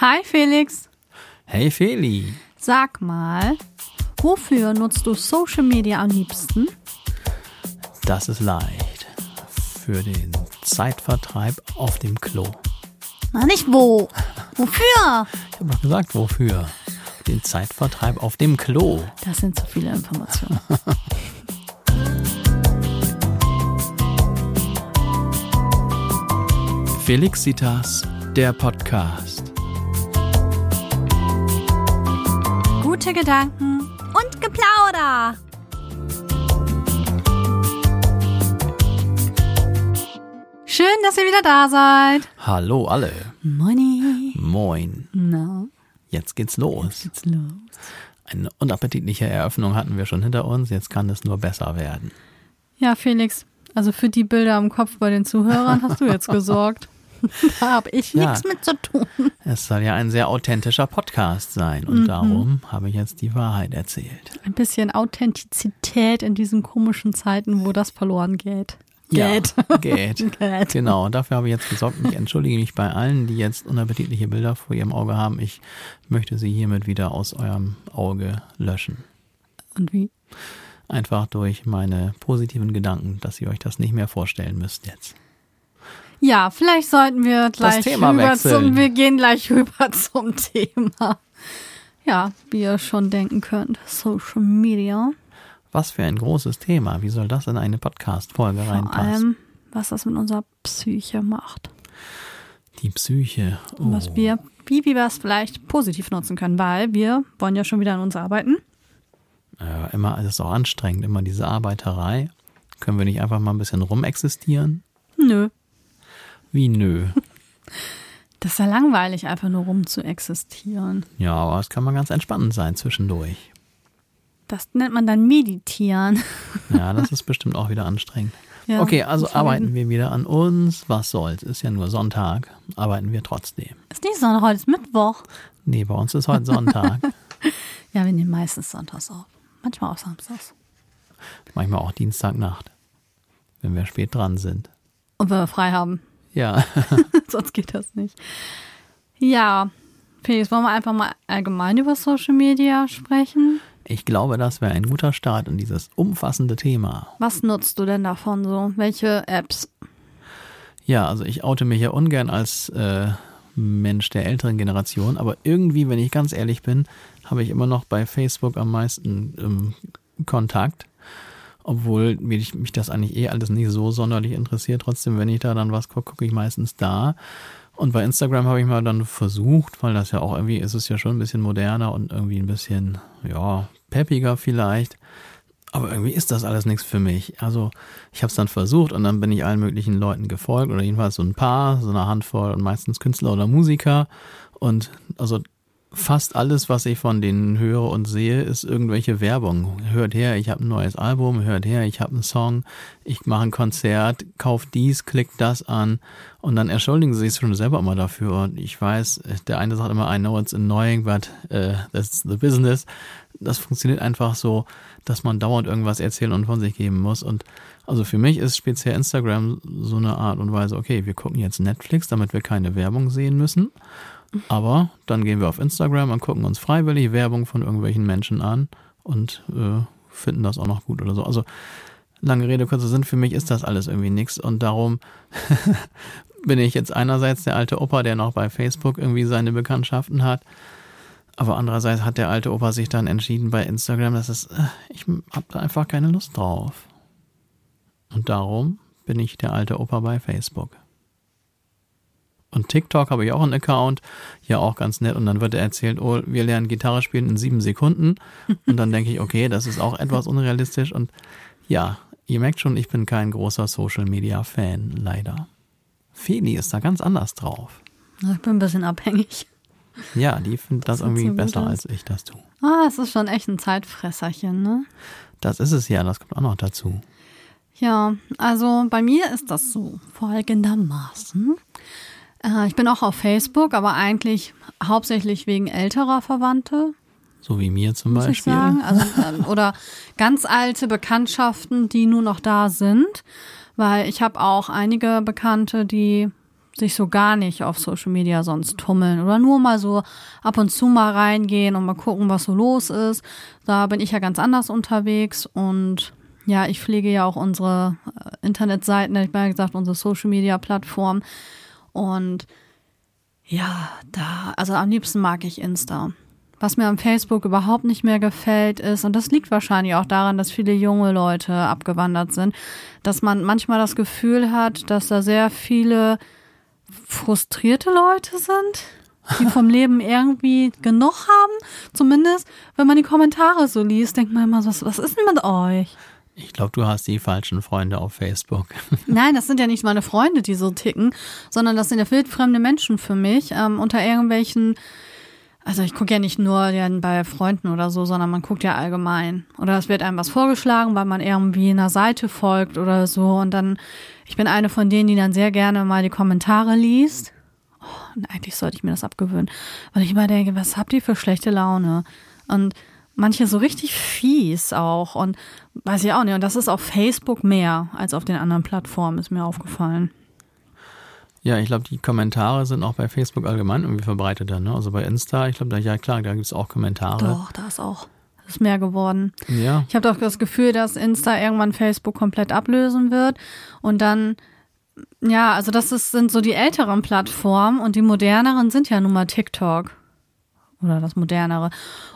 Hi Felix. Hey Feli. Sag mal, wofür nutzt du Social Media am liebsten? Das ist leicht. Für den Zeitvertreib auf dem Klo. Na, nicht wo. Wofür? Ich habe doch gesagt, wofür. Den Zeitvertreib auf dem Klo. Das sind zu viele Informationen. Felixitas, der Podcast. Gute Gedanken und Geplauder. Schön, dass ihr wieder da seid. Hallo alle. Money. Moin. Na, Jetzt geht's los. geht's los. Eine unappetitliche Eröffnung hatten wir schon hinter uns. Jetzt kann es nur besser werden. Ja, Felix, also für die Bilder im Kopf bei den Zuhörern hast du jetzt gesorgt. Da habe ich Ja. nichts mit zu tun. Es soll ja ein sehr authentischer Podcast sein. Und darum habe ich jetzt die Wahrheit erzählt. Ein bisschen Authentizität in diesen komischen Zeiten, wo das verloren geht. Geht. Ja, geht. Geht. Genau, dafür habe ich jetzt gesorgt. Ich entschuldige mich bei allen, die jetzt unappetitliche Bilder vor ihrem Auge haben. Ich möchte sie hiermit wieder aus eurem Auge löschen. Und wie? Einfach durch meine positiven Gedanken, dass ihr euch das nicht mehr vorstellen müsst jetzt. Ja, vielleicht sollten wir gleich rüber wechseln. zum, wir gehen gleich rüber zum Thema. Ja, wie ihr schon denken könnt, Social Media. Was für ein großes Thema. Wie soll das in eine Podcast-Folge Vor reinpassen? allem, was das mit unserer Psyche macht. Die Psyche. Oh. Und was wir, wie wir es vielleicht positiv nutzen können, weil wir wollen ja schon wieder an uns arbeiten. Äh, immer, es ist auch anstrengend, immer diese Arbeiterei. Können wir nicht einfach mal ein bisschen rumexistieren? Nö, Wie nö. das ist ja langweilig, einfach nur rum zu existieren. Ja, aber es kann mal ganz entspannend sein zwischendurch. Das nennt man dann Meditieren. Ja, das ist bestimmt auch wieder anstrengend. Ja, okay, also arbeiten wir wieder an uns. Was soll's? Ist ja nur Sonntag. Arbeiten wir trotzdem. Ist nicht Sonntag, heute ist Mittwoch. Nee, bei uns ist heute Sonntag. Ja, wir nehmen meistens sonntags auf. Manchmal auch samstags. Manchmal auch Dienstagnacht. Wenn wir spät dran sind. Und wenn wir frei haben. Ja, Sonst geht das nicht. Ja, Felix, wollen wir einfach mal allgemein über Social Media sprechen? ich glaube, das wäre ein guter Start in dieses umfassende Thema. Was nutzt du denn davon so? Welche Apps? Ja, also ich oute mich ja ungern als äh, Mensch der älteren Generation, aber irgendwie, wenn ich ganz ehrlich bin, habe ich immer noch bei Facebook am meisten ähm, Kontakt. Obwohl mich, mich das eigentlich eh alles nicht so sonderlich interessiert. Trotzdem, wenn ich da dann was gucke, gucke ich meistens da. Und bei Instagram habe ich mal dann versucht, weil das ja auch irgendwie ist es ja schon ein bisschen moderner und irgendwie ein bisschen, ja, peppiger vielleicht. Aber irgendwie ist das alles nichts für mich. Also ich habe es dann versucht und dann bin ich allen möglichen Leuten gefolgt oder jedenfalls so ein paar, so eine Handvoll und meistens Künstler oder Musiker. Und also fast alles, was ich von denen höre und sehe, ist irgendwelche Werbung. Hört her, ich habe ein neues Album, hört her, ich habe einen Song, ich mache ein Konzert, kauft dies, klickt das an und dann entschuldigen sie sich schon selber immer dafür. Und ich weiß, der eine sagt immer, I know it's annoying, but uh, that's the business. Das funktioniert einfach so, dass man dauernd irgendwas erzählen und von sich geben muss. Und also für mich ist speziell Instagram so eine Art und Weise, okay, wir gucken jetzt Netflix, damit wir keine Werbung sehen müssen. Aber dann gehen wir auf Instagram und gucken uns freiwillig Werbung von irgendwelchen Menschen an und äh, finden das auch noch gut oder so. Also lange Rede, kurzer Sinn, für mich ist das alles irgendwie nichts und darum bin ich jetzt einerseits der alte Opa, der noch bei Facebook irgendwie seine Bekanntschaften hat, aber andererseits hat der alte Opa sich dann entschieden bei Instagram, dass es, äh, ich habe da einfach keine Lust drauf. Und darum bin ich der alte Opa bei Facebook. Und TikTok habe ich auch einen Account, ja auch ganz nett. Und dann wird er erzählt, oh, wir lernen Gitarre spielen in sieben Sekunden. Und dann denke ich, okay, das ist auch etwas unrealistisch. Und ja, ihr merkt schon, ich bin kein großer Social Media Fan, leider. Feli ist da ganz anders drauf. Ich bin ein bisschen abhängig. Ja, die findet das sieht irgendwie so besser als ich das tue. Ah, es ist schon echt ein Zeitfresserchen, ne? Das ist es ja, das kommt auch noch dazu. Ja, also bei mir ist das so folgendermaßen. Äh, ich bin auch auf Facebook, aber eigentlich hauptsächlich wegen älterer Verwandte, So wie mir zum Beispiel. Also, ähm, oder ganz alte Bekanntschaften, die nur noch da sind. Weil ich habe auch einige Bekannte, die sich so gar nicht auf Social Media sonst tummeln oder nur mal so ab und zu mal reingehen und mal gucken, was so los ist. Da bin ich ja ganz anders unterwegs und ja, ich pflege ja auch unsere äh, Internetseiten, ich habe ja gesagt, unsere Social Media Plattform und ja, da, also am liebsten mag ich Insta. Was mir am Facebook überhaupt nicht mehr gefällt ist, und das liegt wahrscheinlich auch daran, dass viele junge Leute abgewandert sind, dass man manchmal das Gefühl hat, dass da sehr viele frustrierte Leute sind, die vom Leben irgendwie genug haben. Zumindest, wenn man die Kommentare so liest, denkt man immer, was, was ist denn mit euch? Ich glaube, du hast die falschen Freunde auf Facebook. Nein, das sind ja nicht meine Freunde, die so ticken, sondern das sind ja wildfremde Menschen für mich, ähm, unter irgendwelchen also ich gucke ja nicht nur bei Freunden oder so, sondern man guckt ja allgemein. Oder es wird einem was vorgeschlagen, weil man irgendwie einer Seite folgt oder so. Und dann, ich bin eine von denen, die dann sehr gerne mal die Kommentare liest. Oh, eigentlich sollte ich mir das abgewöhnen. Weil ich immer denke, was habt ihr für schlechte Laune? Und manche so richtig fies auch. Und weiß ich auch nicht. Und das ist auf Facebook mehr als auf den anderen Plattformen, ist mir aufgefallen. Ja, ich glaube, die Kommentare sind auch bei Facebook allgemein irgendwie verbreiteter. Ne? Also bei Insta, ich glaube, da, ja klar, da gibt es auch Kommentare. Doch, da ist auch das ist mehr geworden. Ja. Ich habe doch das Gefühl, dass Insta irgendwann Facebook komplett ablösen wird und dann ja, also das ist, sind so die älteren Plattformen und die moderneren sind ja nun mal TikTok oder das modernere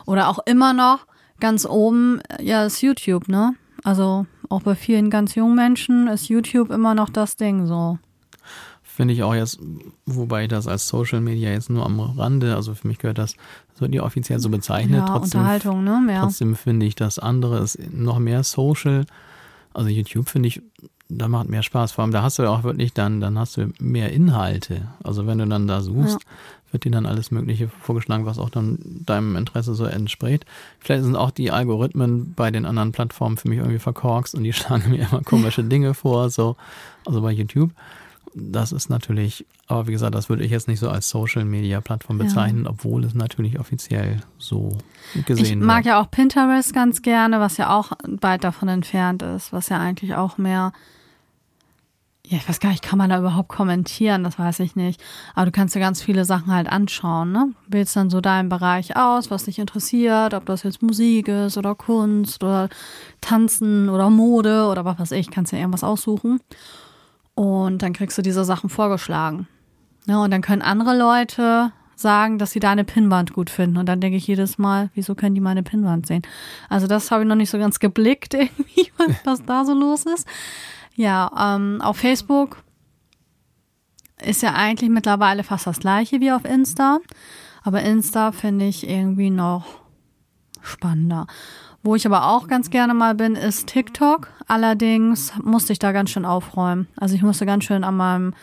oder auch immer noch ganz oben ja ist YouTube, ne? Also auch bei vielen ganz jungen Menschen ist YouTube immer noch das Ding so. Finde ich auch jetzt, wobei das als Social Media jetzt nur am Rande, also für mich gehört das, das wird ja offiziell so bezeichnet. Ja, trotzdem, Unterhaltung, ne? Mehr. Trotzdem finde ich das andere ist noch mehr Social. Also YouTube finde ich, da macht mehr Spaß. Vor allem, da hast du ja auch wirklich dann, dann hast du mehr Inhalte. Also wenn du dann da suchst, ja. Wird dir dann alles Mögliche vorgeschlagen, was auch dann deinem Interesse so entspricht. Vielleicht sind auch die Algorithmen bei den anderen Plattformen für mich irgendwie verkorkst und die schlagen mir immer komische Dinge vor, so, also bei YouTube das ist natürlich, aber wie gesagt, das würde ich jetzt nicht so als Social Media Plattform bezeichnen, ja. obwohl es natürlich offiziell so gesehen wird. Ich mag ja auch Pinterest ganz gerne, was ja auch weit davon entfernt ist, was ja eigentlich auch mehr ja, ich weiß gar nicht, kann man da überhaupt kommentieren, das weiß ich nicht. Aber du kannst dir ganz viele Sachen halt anschauen, ne? Wählst dann so deinen Bereich aus, was dich interessiert, ob das jetzt Musik ist oder Kunst oder Tanzen oder Mode oder was weiß ich, kannst dir irgendwas aussuchen. Und dann kriegst du diese Sachen vorgeschlagen. Ja, und dann können andere Leute sagen, dass sie deine Pinnwand gut finden. Und dann denke ich jedes Mal, wieso können die meine Pinnwand sehen? Also das habe ich noch nicht so ganz geblickt, irgendwie, was, was da so los ist. Ja, ähm, auf Facebook ist ja eigentlich mittlerweile fast das gleiche wie auf Insta. Aber Insta finde ich irgendwie noch spannender. Wo ich aber auch ganz gerne mal bin, ist TikTok. Allerdings musste ich da ganz schön aufräumen. Also ich musste ganz schön an meinem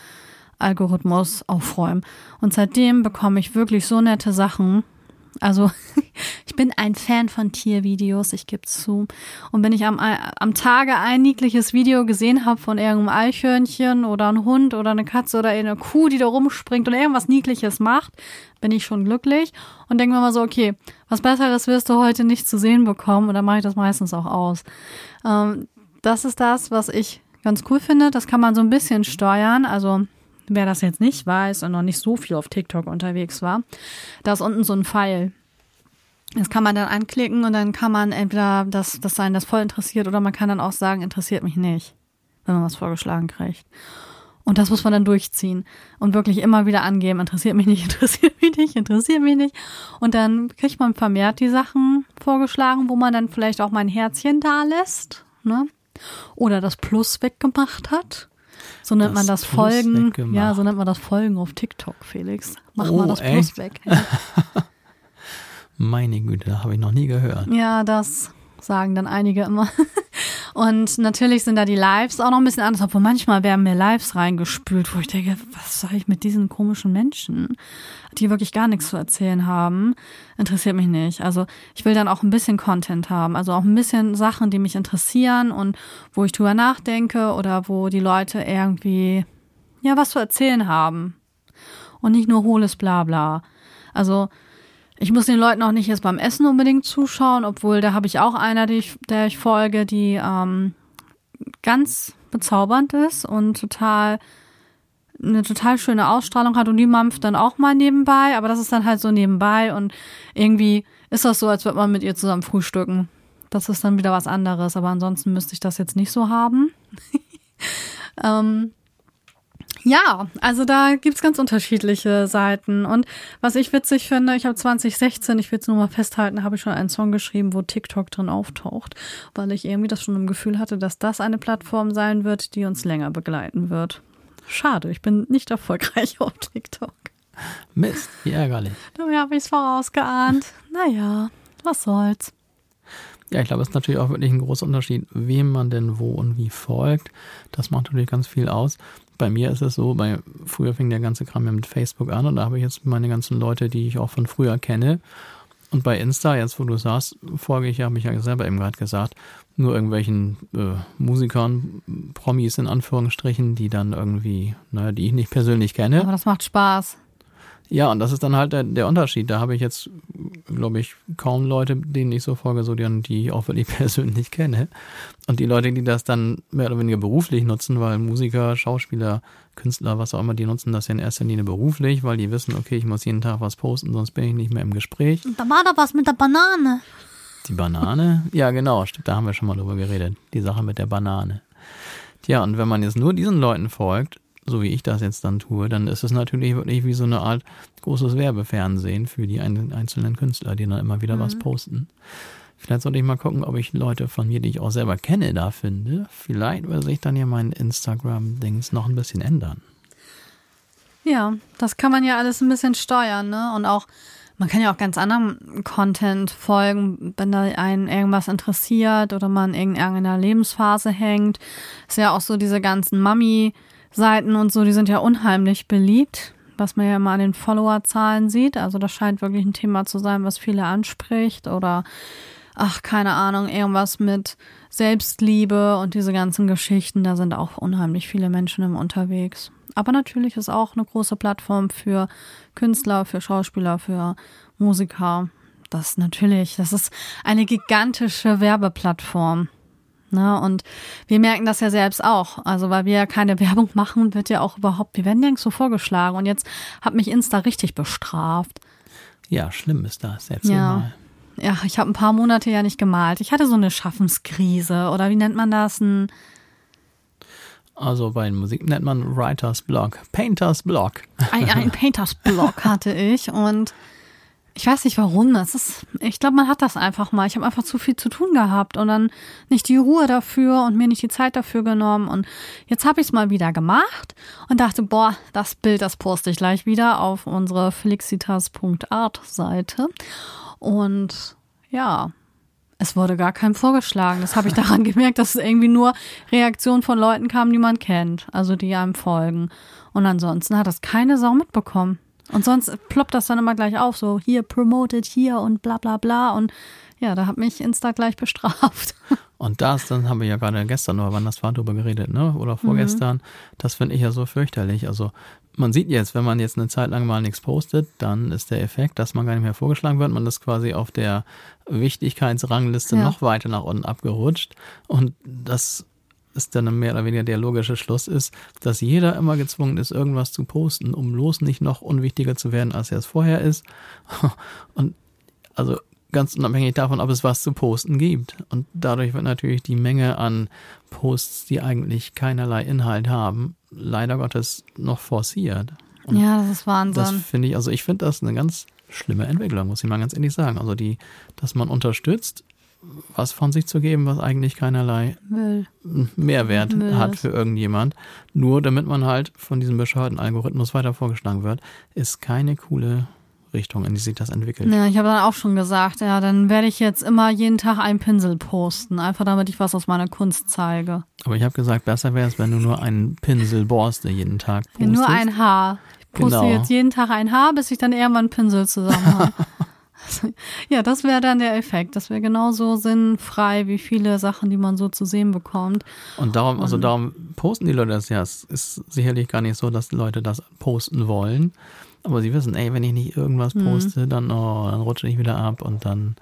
Algorithmus aufräumen. Und seitdem bekomme ich wirklich so nette Sachen. Also ich bin ein Fan von Tiervideos, ich gebe zu. Und wenn ich am, am Tage ein niedliches Video gesehen habe von irgendeinem Eichhörnchen oder einem Hund oder eine Katze oder eine Kuh, die da rumspringt und irgendwas Niedliches macht, bin ich schon glücklich und denke mir mal so, okay, was Besseres wirst du heute nicht zu sehen bekommen und dann mache ich das meistens auch aus. Ähm, das ist das, was ich ganz cool finde. Das kann man so ein bisschen steuern. Also wer das jetzt nicht weiß und noch nicht so viel auf TikTok unterwegs war, da ist unten so ein Pfeil. Das kann man dann anklicken und dann kann man entweder das, das sein, das voll interessiert, oder man kann dann auch sagen, interessiert mich nicht, wenn man was vorgeschlagen kriegt. Und das muss man dann durchziehen und wirklich immer wieder angeben, interessiert mich nicht, interessiert mich nicht, interessiert mich nicht. Und dann kriegt man vermehrt die Sachen vorgeschlagen, wo man dann vielleicht auch mein Herzchen da lässt, ne? Oder das Plus weggemacht hat. So nennt das man das Plus Folgen. Ja, so nennt man das Folgen auf TikTok, Felix. Mach oh, mal das Plus weg. Ja. Meine Güte, habe ich noch nie gehört. Ja, das sagen dann einige immer. Und natürlich sind da die Lives auch noch ein bisschen anders, obwohl manchmal werden mir Lives reingespült, wo ich denke, was soll ich mit diesen komischen Menschen, die wirklich gar nichts zu erzählen haben, interessiert mich nicht. Also ich will dann auch ein bisschen Content haben, also auch ein bisschen Sachen, die mich interessieren und wo ich drüber nachdenke oder wo die Leute irgendwie, ja, was zu erzählen haben. Und nicht nur hohles Blabla. Also ich muss den Leuten auch nicht jetzt beim Essen unbedingt zuschauen, obwohl da habe ich auch einer, die ich, der ich folge, die ähm, ganz bezaubernd ist und total eine total schöne Ausstrahlung hat und die mampft dann auch mal nebenbei, aber das ist dann halt so nebenbei und irgendwie ist das so, als würde man mit ihr zusammen frühstücken. Das ist dann wieder was anderes, aber ansonsten müsste ich das jetzt nicht so haben. ähm, ja, also da gibt's ganz unterschiedliche Seiten. Und was ich witzig finde, ich habe 2016, ich will es nur mal festhalten, habe ich schon einen Song geschrieben, wo TikTok drin auftaucht, weil ich irgendwie das schon im Gefühl hatte, dass das eine Plattform sein wird, die uns länger begleiten wird. Schade, ich bin nicht erfolgreich auf TikTok. Mist, wie ärgerlich. Dabei habe ich es vorausgeahnt. Naja, was soll's. Ja, ich glaube, es ist natürlich auch wirklich ein großer Unterschied, wem man denn wo und wie folgt. Das macht natürlich ganz viel aus. Bei mir ist es so, bei, früher fing der ganze Kram ja mit Facebook an und da habe ich jetzt meine ganzen Leute, die ich auch von früher kenne. Und bei Insta, jetzt wo du sagst, folge ich, habe ich ja selber eben gerade gesagt, nur irgendwelchen äh, Musikern, Promis in Anführungsstrichen, die dann irgendwie, naja, die ich nicht persönlich kenne. Aber das macht Spaß. Ja, und das ist dann halt der, der Unterschied. Da habe ich jetzt, glaube ich, kaum Leute, denen ich so folge, so die, die ich auch wirklich persönlich kenne. Und die Leute, die das dann mehr oder weniger beruflich nutzen, weil Musiker, Schauspieler, Künstler, was auch immer, die nutzen das ja in erster Linie beruflich, weil die wissen, okay, ich muss jeden Tag was posten, sonst bin ich nicht mehr im Gespräch. Da war doch was mit der Banane. Die Banane? Ja, genau, stimmt, da haben wir schon mal drüber geredet. Die Sache mit der Banane. Tja, und wenn man jetzt nur diesen Leuten folgt, so wie ich das jetzt dann tue, dann ist es natürlich wirklich wie so eine Art großes Werbefernsehen für die einzelnen Künstler, die dann immer wieder mhm. was posten. Vielleicht sollte ich mal gucken, ob ich Leute von mir, die ich auch selber kenne, da finde. Vielleicht würde sich dann ja mein Instagram-Dings noch ein bisschen ändern. Ja, das kann man ja alles ein bisschen steuern, ne? Und auch, man kann ja auch ganz anderem Content folgen, wenn da einen irgendwas interessiert oder man in irgendeiner Lebensphase hängt. Ist ja auch so diese ganzen Mami- Seiten und so, die sind ja unheimlich beliebt, was man ja immer an den Followerzahlen sieht. Also das scheint wirklich ein Thema zu sein, was viele anspricht oder ach, keine Ahnung, irgendwas mit Selbstliebe und diese ganzen Geschichten, da sind auch unheimlich viele Menschen im unterwegs. Aber natürlich ist auch eine große Plattform für Künstler, für Schauspieler, für Musiker. Das natürlich, das ist eine gigantische Werbeplattform. Ne? Und wir merken das ja selbst auch. Also, weil wir ja keine Werbung machen, wird ja auch überhaupt, wir werden nirgends so vorgeschlagen. Und jetzt hat mich Insta richtig bestraft. Ja, schlimm ist das. Erzähl ja. mal. Ja, ich habe ein paar Monate ja nicht gemalt. Ich hatte so eine Schaffenskrise oder wie nennt man das? Ein also bei Musik nennt man Writers Block, Painters Block. Ein, ein Painters Block hatte ich und ich weiß nicht warum. Das ist, ich glaube, man hat das einfach mal. Ich habe einfach zu viel zu tun gehabt und dann nicht die Ruhe dafür und mir nicht die Zeit dafür genommen. Und jetzt habe ich es mal wieder gemacht und dachte, boah, das Bild, das poste ich gleich wieder auf unsere felixitas.art-Seite. Und ja, es wurde gar keinem vorgeschlagen. Das habe ich daran gemerkt, dass es irgendwie nur Reaktionen von Leuten kamen, die man kennt, also die einem folgen. Und ansonsten hat das keine Sau mitbekommen. Und sonst ploppt das dann immer gleich auf, so hier promoted hier und bla bla bla. Und ja, da hat mich Insta gleich bestraft. Und das, dann haben wir ja gerade gestern oder wann das war, darüber geredet, ne? Oder vorgestern. Mhm. Das finde ich ja so fürchterlich. Also man sieht jetzt, wenn man jetzt eine Zeit lang mal nichts postet, dann ist der Effekt, dass man gar nicht mehr vorgeschlagen wird. Man ist quasi auf der Wichtigkeitsrangliste ja. noch weiter nach unten abgerutscht. Und das ist dann mehr oder weniger der logische Schluss ist, dass jeder immer gezwungen ist, irgendwas zu posten, um bloß nicht noch unwichtiger zu werden, als er es vorher ist. Und also ganz unabhängig davon, ob es was zu posten gibt. Und dadurch wird natürlich die Menge an Posts, die eigentlich keinerlei Inhalt haben, leider Gottes noch forciert. Und ja, das ist Wahnsinn. Das finde ich, also ich finde das eine ganz schlimme Entwicklung, muss ich mal ganz ehrlich sagen. Also die, dass man unterstützt, was von sich zu geben, was eigentlich keinerlei Müll. Mehrwert Müll. hat für irgendjemand. Nur damit man halt von diesem bescheuerten Algorithmus weiter vorgeschlagen wird, ist keine coole Richtung, in die sich das entwickelt. Ja, ich habe dann auch schon gesagt, ja, dann werde ich jetzt immer jeden Tag einen Pinsel posten, einfach damit ich was aus meiner Kunst zeige. Aber ich habe gesagt, besser wäre es, wenn du nur einen Pinsel Borste jeden Tag postest. Ja, nur ein Haar. Ich poste genau. jetzt jeden Tag ein Haar, bis ich dann irgendwann einen Pinsel zusammen habe. Ja, das wäre dann der Effekt. Das wäre genauso sinnfrei wie viele Sachen, die man so zu sehen bekommt. Und darum, also darum posten die Leute das ja. Es ist sicherlich gar nicht so, dass die Leute das posten wollen. Aber sie wissen, ey, wenn ich nicht irgendwas mhm. poste, dann, oh, dann rutsche ich wieder ab und dann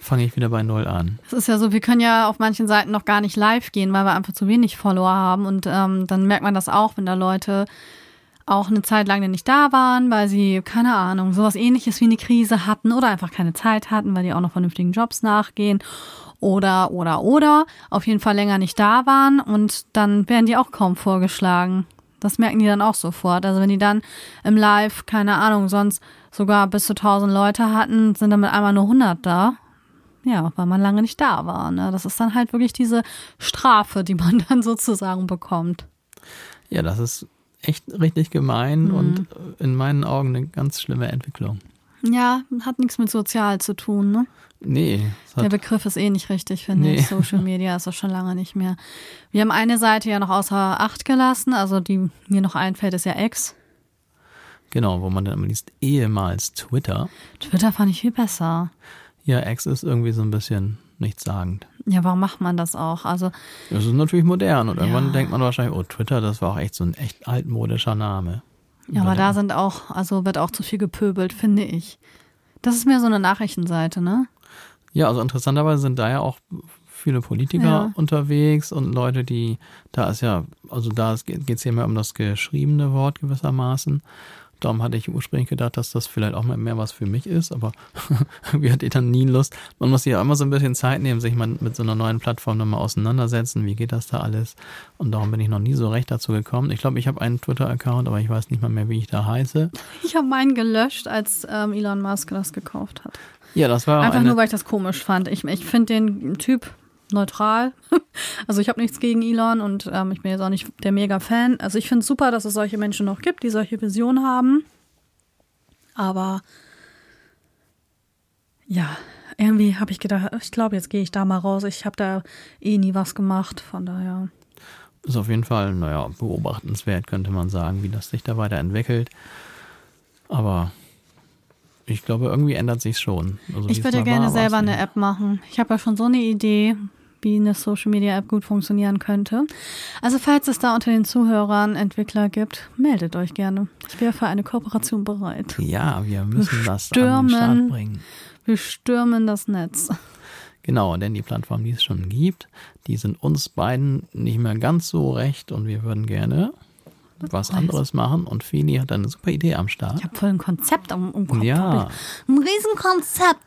fange ich wieder bei Null an. Es ist ja so, wir können ja auf manchen Seiten noch gar nicht live gehen, weil wir einfach zu wenig Follower haben. Und ähm, dann merkt man das auch, wenn da Leute auch eine Zeit lang nicht da waren, weil sie, keine Ahnung, sowas ähnliches wie eine Krise hatten oder einfach keine Zeit hatten, weil die auch noch vernünftigen Jobs nachgehen oder, oder, oder auf jeden Fall länger nicht da waren und dann werden die auch kaum vorgeschlagen. Das merken die dann auch sofort. Also wenn die dann im Live, keine Ahnung, sonst sogar bis zu 1000 Leute hatten, sind dann einmal nur 100 da. Ja, weil man lange nicht da war. Ne? Das ist dann halt wirklich diese Strafe, die man dann sozusagen bekommt. Ja, das ist echt richtig gemein mhm. und in meinen Augen eine ganz schlimme Entwicklung. Ja, hat nichts mit sozial zu tun, ne? Nee. Der Begriff ist eh nicht richtig, finde nee. ich. Social Media ist das schon lange nicht mehr. Wir haben eine Seite ja noch außer Acht gelassen, also die mir noch einfällt, ist ja X. Genau, wo man dann immer liest, ehemals Twitter. Twitter fand ich viel besser. Ja, X ist irgendwie so ein bisschen nichtssagend. Ja, warum macht man das auch? Also. Das ist natürlich modern und irgendwann ja. denkt man wahrscheinlich, oh, Twitter, das war auch echt so ein echt altmodischer Name. Ja, aber da sind auch, also wird auch zu viel gepöbelt, finde ich. Das ist mehr so eine Nachrichtenseite, ne? Ja, also interessanterweise sind da ja auch viele Politiker ja. unterwegs und Leute, die, da ist ja, also da geht es ja mehr um das geschriebene Wort gewissermaßen. Darum hatte ich ursprünglich gedacht, dass das vielleicht auch mal mehr was für mich ist, aber irgendwie hatte ich dann nie Lust. Man muss sich ja immer so ein bisschen Zeit nehmen, sich mal mit so einer neuen Plattform nochmal auseinandersetzen. Wie geht das da alles? Und darum bin ich noch nie so recht dazu gekommen. Ich glaube, ich habe einen Twitter-Account, aber ich weiß nicht mal mehr, wie ich da heiße. Ich habe meinen gelöscht, als ähm, Elon Musk das gekauft hat. Ja, das war einfach nur, weil ich das komisch fand. Ich, ich finde den Typ neutral. Also ich habe nichts gegen Elon und ähm, ich bin jetzt auch nicht der Mega-Fan. Also ich finde es super, dass es solche Menschen noch gibt, die solche Visionen haben. Aber ja, irgendwie habe ich gedacht, ich glaube, jetzt gehe ich da mal raus. Ich habe da eh nie was gemacht, von daher. Ist auf jeden Fall, naja, beobachtenswert, könnte man sagen, wie das sich da weiterentwickelt. Aber ich glaube, irgendwie ändert sich schon. Also, ich würde gerne war, selber eine App machen. Ich habe ja schon so eine Idee, wie eine Social Media App gut funktionieren könnte. Also falls es da unter den Zuhörern Entwickler gibt, meldet euch gerne. Ich wäre für eine Kooperation bereit. Ja, wir müssen wir das stürmen, an den Start bringen. Wir stürmen das Netz. Genau, denn die Plattformen, die es schon gibt, die sind uns beiden nicht mehr ganz so recht und wir würden gerne was anderes machen und Feli hat eine super Idee am Start. Ich habe voll ein Konzept im, im Kopf. Ja. Ein Riesenkonzept.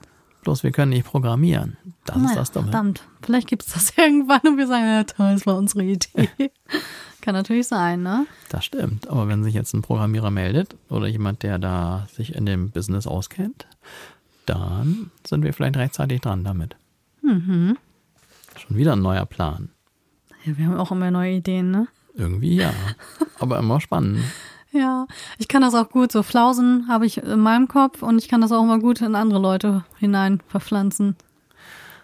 Bloß wir können nicht programmieren. Das naja, ist das Dumme. Verdammt, vielleicht gibt es das irgendwann und wir sagen, ja toll, das war unsere Idee. Kann natürlich sein, ne? Das stimmt. Aber wenn sich jetzt ein Programmierer meldet oder jemand, der da sich in dem Business auskennt, dann sind wir vielleicht rechtzeitig dran damit. Mhm. Schon wieder ein neuer Plan. Ja, wir haben auch immer neue Ideen, ne? Irgendwie ja. Aber immer spannend. Ja, ich kann das auch gut. So Flausen habe ich in meinem Kopf und ich kann das auch immer gut in andere Leute hinein verpflanzen.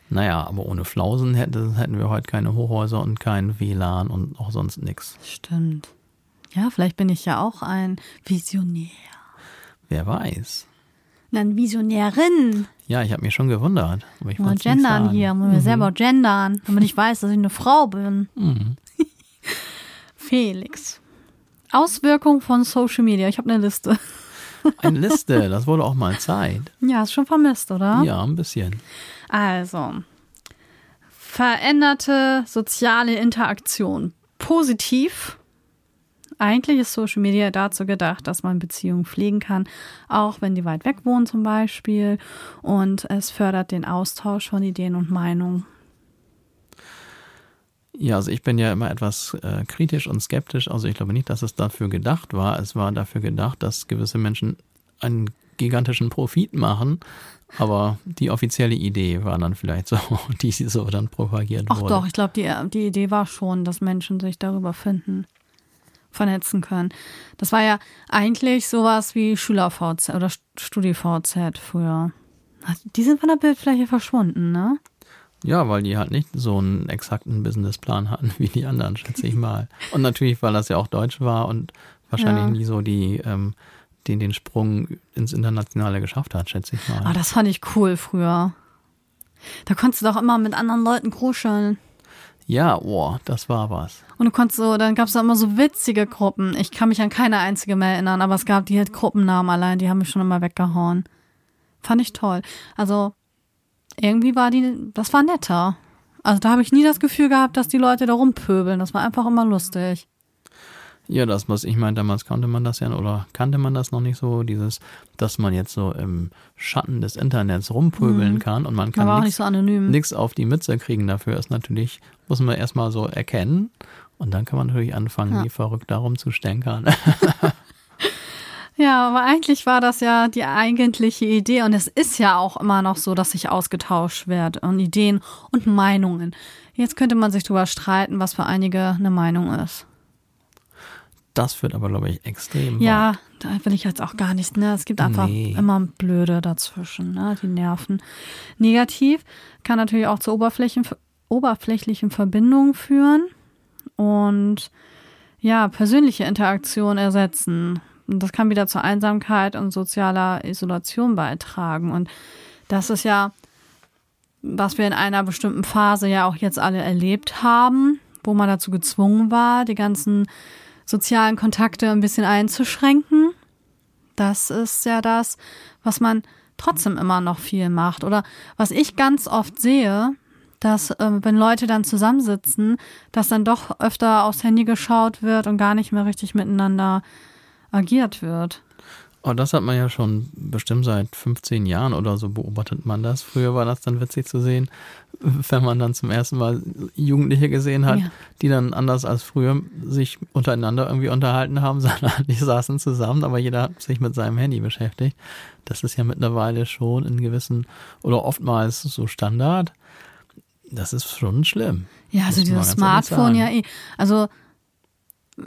Naja, aber ohne Flausen hätten, hätten wir heute keine Hochhäuser und kein WLAN und auch sonst nichts. Stimmt. Ja, vielleicht bin ich ja auch ein Visionär. Wer weiß. Eine Visionärin. Ja, ich habe mich schon gewundert. Aber ich mal gendern hier, muss mhm. mir selber gendern, damit ich weiß, dass ich eine Frau bin. Mhm. Felix. Auswirkung von Social Media. Ich habe eine Liste. Eine Liste, das wurde auch mal Zeit. Ja, ist schon vermisst, oder? Ja, ein bisschen. Also, veränderte soziale Interaktion. Positiv. Eigentlich ist Social Media dazu gedacht, dass man Beziehungen pflegen kann, auch wenn die weit weg wohnen zum Beispiel. Und es fördert den Austausch von Ideen und Meinungen. Ja, also ich bin ja immer etwas äh, kritisch und skeptisch. Also ich glaube nicht, dass es dafür gedacht war. Es war dafür gedacht, dass gewisse Menschen einen gigantischen Profit machen. Aber die offizielle Idee war dann vielleicht so, die so dann propagiert Ach wurde. Ach doch, ich glaube, die, die Idee war schon, dass Menschen sich darüber finden, vernetzen können. Das war ja eigentlich sowas wie Schüler-VZ oder Studi-VZ früher. Die sind von der Bildfläche verschwunden, ne? Ja, weil die halt nicht so einen exakten Businessplan hatten wie die anderen, schätze ich mal. Und natürlich, weil das ja auch Deutsch war und wahrscheinlich ja. nie so die, ähm, den, den Sprung ins Internationale geschafft hat, schätze ich mal. Ah, das fand ich cool früher. Da konntest du doch immer mit anderen Leuten kruscheln. Ja, oh, das war was. Und du konntest so, dann gab es da immer so witzige Gruppen. Ich kann mich an keine einzige mehr erinnern, aber es gab die halt Gruppennamen allein, die haben mich schon immer weggehauen. Fand ich toll. Also irgendwie war die, das war netter. Also da habe ich nie das Gefühl gehabt, dass die Leute da rumpöbeln. Das war einfach immer lustig. Ja, das, was ich meine, damals kannte man das ja oder kannte man das noch nicht so, dieses, dass man jetzt so im Schatten des Internets rumpöbeln Mhm. kann und man kann auch nicht nichts so auf die Mütze kriegen dafür ist natürlich, muss man erstmal so erkennen und dann kann man natürlich anfangen, Ja. wie verrückt darum zu stänkern. Ja, aber eigentlich war das ja die eigentliche Idee und es ist ja auch immer noch so, dass sich ausgetauscht wird und Ideen und Meinungen. Jetzt könnte man sich darüber streiten, was für einige eine Meinung ist. Das führt aber, glaube ich, extrem weit. Ja, da will ich jetzt auch gar nicht, ne? Es gibt einfach Nee. immer Blöde dazwischen, ne? Die nerven. Negativ kann natürlich auch zu Oberflächen, oberflächlichen Verbindungen führen und ja, persönliche Interaktion ersetzen. Und das kann wieder zur Einsamkeit und sozialer Isolation beitragen. Und das ist ja, was wir in einer bestimmten Phase ja auch jetzt alle erlebt haben, wo man dazu gezwungen war, die ganzen sozialen Kontakte ein bisschen einzuschränken. Das ist ja das, was man trotzdem immer noch viel macht. Oder was ich ganz oft sehe, dass äh, wenn Leute dann zusammensitzen, dass dann doch öfter aufs Handy geschaut wird und gar nicht mehr richtig miteinander agiert wird. Oh, das hat man ja schon bestimmt seit 15 Jahren oder so beobachtet man das. Früher war das dann witzig zu sehen, wenn man dann zum ersten Mal Jugendliche gesehen hat, Ja. die dann anders als früher sich untereinander irgendwie unterhalten haben, sondern die saßen zusammen, aber jeder hat sich mit seinem Handy beschäftigt. Das ist ja mittlerweile schon in gewissen oder oftmals so Standard. Das ist schon schlimm. Ja, also dieses Smartphone ja eh. Also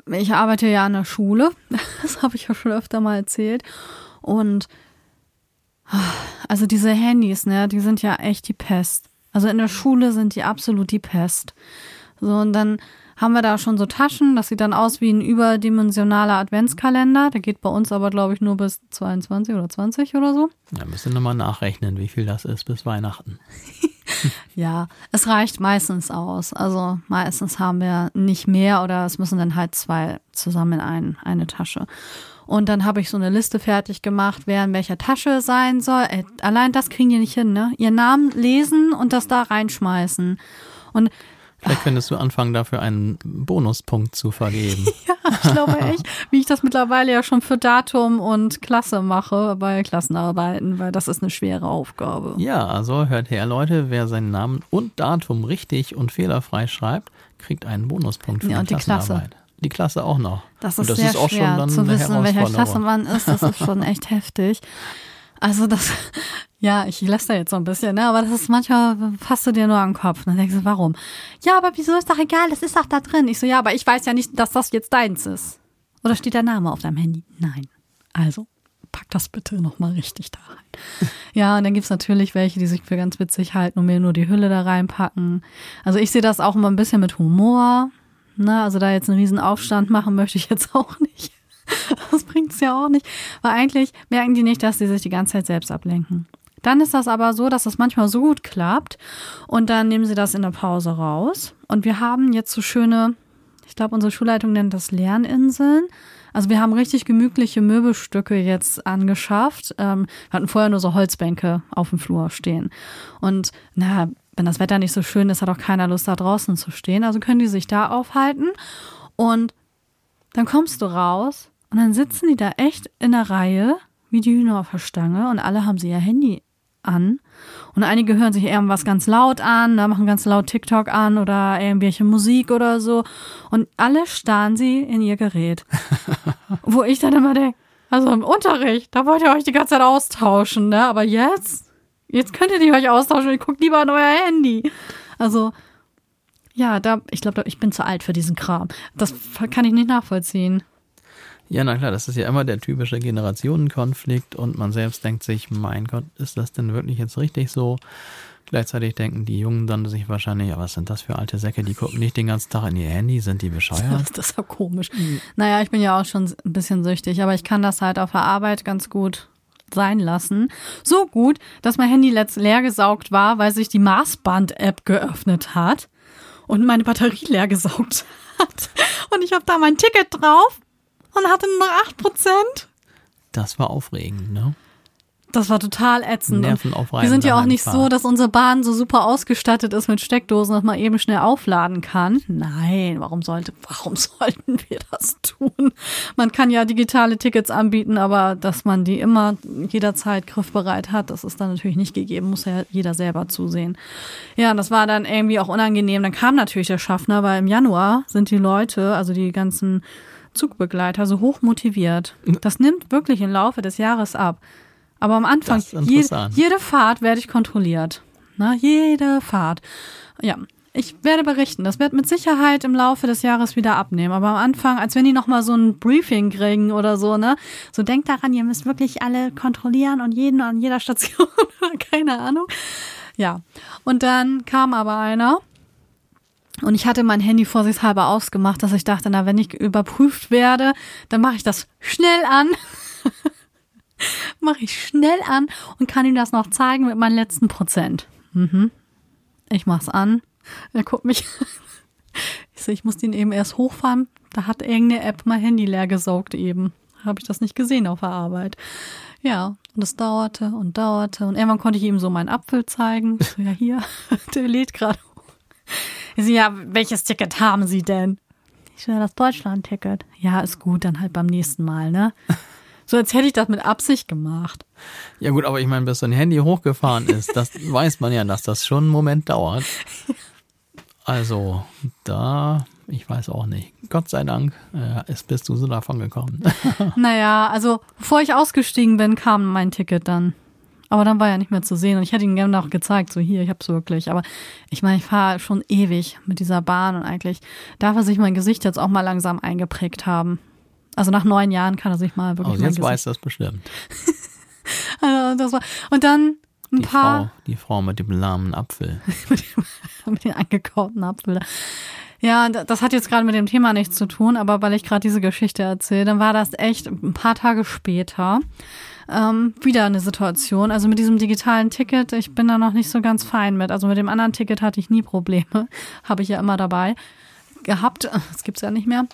ich arbeite ja an der Schule, das habe ich ja schon öfter mal erzählt. Und also diese Handys, ne, die sind ja echt die Pest. Also in der Schule sind die absolut die Pest. So, und dann haben wir da schon so Taschen, das sieht dann aus wie ein überdimensionaler Adventskalender. Der geht bei uns aber, glaube ich, nur bis 22 oder 20 oder so. Da müssen wir nochmal nachrechnen, wie viel das ist bis Weihnachten. Ja, es reicht meistens aus. Also meistens haben wir nicht mehr oder es müssen dann halt zwei zusammen in ein, eine Tasche. Und dann habe ich so eine Liste fertig gemacht, wer in welcher Tasche sein soll. Äh, allein das kriegen die nicht hin, ne? Ihren Namen lesen und das da reinschmeißen. Und Vielleicht könntest du anfangen, dafür einen Bonuspunkt zu vergeben. ja, ich glaube echt, wie ich das mittlerweile ja schon für Datum und Klasse mache bei Klassenarbeiten, weil das ist eine schwere Aufgabe. Ja, also hört her, Leute, wer seinen Namen und Datum richtig und fehlerfrei schreibt, kriegt einen Bonuspunkt für Ja, die die Klasse. Klassenarbeit. Die Klasse auch noch. Das ist das sehr ist auch schwer schon dann zu wissen, welcher Klasse man ist. Das ist schon echt heftig. Also das, ja, ich läster jetzt so ein bisschen, ne? aber das ist manchmal, fasst du dir nur an den Kopf. Dann denkst du, warum? Ja, aber wieso ist doch egal, das ist doch da drin. Ich so, ja, aber ich weiß ja nicht, dass das jetzt deins ist. Oder steht der Name auf deinem Handy? Nein. Also, pack das bitte nochmal richtig da rein. Ja, und dann gibt's natürlich welche, die sich für ganz witzig halten und mir nur die Hülle da reinpacken. Also ich sehe das auch immer ein bisschen mit Humor. Ne? Also da jetzt einen riesen Aufstand machen möchte ich jetzt auch nicht. Das bringt's ja auch nicht. Weil eigentlich merken die nicht, dass sie sich die ganze Zeit selbst ablenken. Dann ist das aber so, dass das manchmal so gut klappt und dann nehmen sie das in der Pause raus. Und wir haben jetzt so schöne, ich glaube, unsere Schulleitung nennt das Lerninseln. Also wir haben richtig gemütliche Möbelstücke jetzt angeschafft. Ähm, wir hatten vorher nur so Holzbänke auf dem Flur stehen. Und na, wenn das Wetter nicht so schön ist, hat auch keiner Lust, da draußen zu stehen. Also können die sich da aufhalten. Und dann kommst du raus und dann sitzen die da echt in der Reihe, wie die Hühner auf der Stange, und alle haben sie ihr Handy an. Und einige hören sich irgendwas ganz laut an, da machen ganz laut TikTok an oder irgendwelche Musik oder so. Und alle starren sie in ihr Gerät. Wo ich dann immer denke, also im Unterricht, da wollt ihr euch die ganze Zeit austauschen, ne? Aber jetzt, jetzt könntet ihr euch austauschen, ihr guckt lieber an euer Handy. Also, ja, da, ich glaube, ich bin zu alt für diesen Kram. Das kann ich nicht nachvollziehen. Ja, na klar, das ist ja immer der typische Generationenkonflikt und man selbst denkt sich, mein Gott, ist das denn wirklich jetzt richtig so? Gleichzeitig denken die Jungen dann sich wahrscheinlich, ja, was sind das für alte Säcke, die gucken nicht den ganzen Tag in ihr Handy, sind die bescheuert? Das ist ja komisch. Naja, ich bin ja auch schon ein bisschen süchtig, aber ich kann das halt auf der Arbeit ganz gut sein lassen. So gut, dass mein Handy letzt leer gesaugt war, weil sich die Maßband-App geöffnet hat und meine Batterie leer gesaugt hat. Und ich habe da mein Ticket drauf und hatte nur noch 8%. Das war aufregend, ne? Das war total ätzend. Nervenaufreibender Wir sind ja auch nicht so, dass unsere Bahn so super ausgestattet ist mit Steckdosen, dass man eben schnell aufladen kann. Nein, warum sollte, warum sollten wir das tun? Man kann ja digitale Tickets anbieten, aber dass man die immer jederzeit griffbereit hat, das ist dann natürlich nicht gegeben, muss ja jeder selber zusehen. Ja, und das war dann irgendwie auch unangenehm. Dann kam natürlich der Schaffner, weil im Januar sind die Leute, also die ganzen Zugbegleiter, so hoch motiviert. Das nimmt wirklich im Laufe des Jahres ab. Aber am Anfang, je, jede Fahrt werde ich kontrolliert. Na, jede Fahrt. Ja, ich werde berichten. Das wird mit Sicherheit im Laufe des Jahres wieder abnehmen. Aber am Anfang, als wenn die nochmal so ein Briefing kriegen oder so, ne? So denkt daran, ihr müsst wirklich alle kontrollieren und jeden an jeder Station. Keine Ahnung. Ja. Und dann kam aber einer. Und ich hatte mein Handy vorsichtshalber ausgemacht, dass ich dachte, na, wenn ich überprüft werde, dann mache ich das schnell an. mache ich schnell an und kann ihm das noch zeigen mit meinen letzten Prozent. Mhm. Ich mach's an. Er guckt mich. Ich so, ich muss den eben erst hochfahren. Da hat irgendeine App mein Handy leer gesaugt eben. Habe ich das nicht gesehen auf der Arbeit. Ja, und es dauerte und dauerte. Und irgendwann konnte ich ihm so meinen Apfel zeigen. So, ja, hier, der lädt gerade hoch. So, ja, welches Ticket haben Sie denn? Ich ja, das Deutschland-Ticket. Ja, ist gut, dann halt beim nächsten Mal, ne? So als hätte ich das mit Absicht gemacht. Ja gut, aber ich meine, bis so ein Handy hochgefahren ist, das weiß man ja, dass das schon einen Moment dauert. Also, da, ich weiß auch nicht. Gott sei Dank äh, ist, bist du so davon gekommen. Naja, also bevor ich ausgestiegen bin, kam mein Ticket dann. Aber dann war ja nicht mehr zu sehen und ich hätte ihn gerne noch gezeigt, so hier, ich hab's wirklich. Aber ich meine, ich fahre schon ewig mit dieser Bahn und eigentlich darf er sich mein Gesicht jetzt auch mal langsam eingeprägt haben. Also nach neun Jahren kann er sich mal wirklich mein jetzt weiß das bestimmt. Also das war, und dann ein Die paar Frau, die Frau mit dem lahmen Apfel. mit den angekauten Apfel. Ja, das hat jetzt gerade mit dem Thema nichts zu tun, aber weil ich gerade diese Geschichte erzähle, dann war das echt ein paar Tage später ähm, wieder eine Situation. Also mit diesem digitalen Ticket, ich bin da noch nicht so ganz fein mit. Also mit dem anderen Ticket hatte ich nie Probleme, habe ich ja immer dabei gehabt. Das gibt's ja nicht mehr.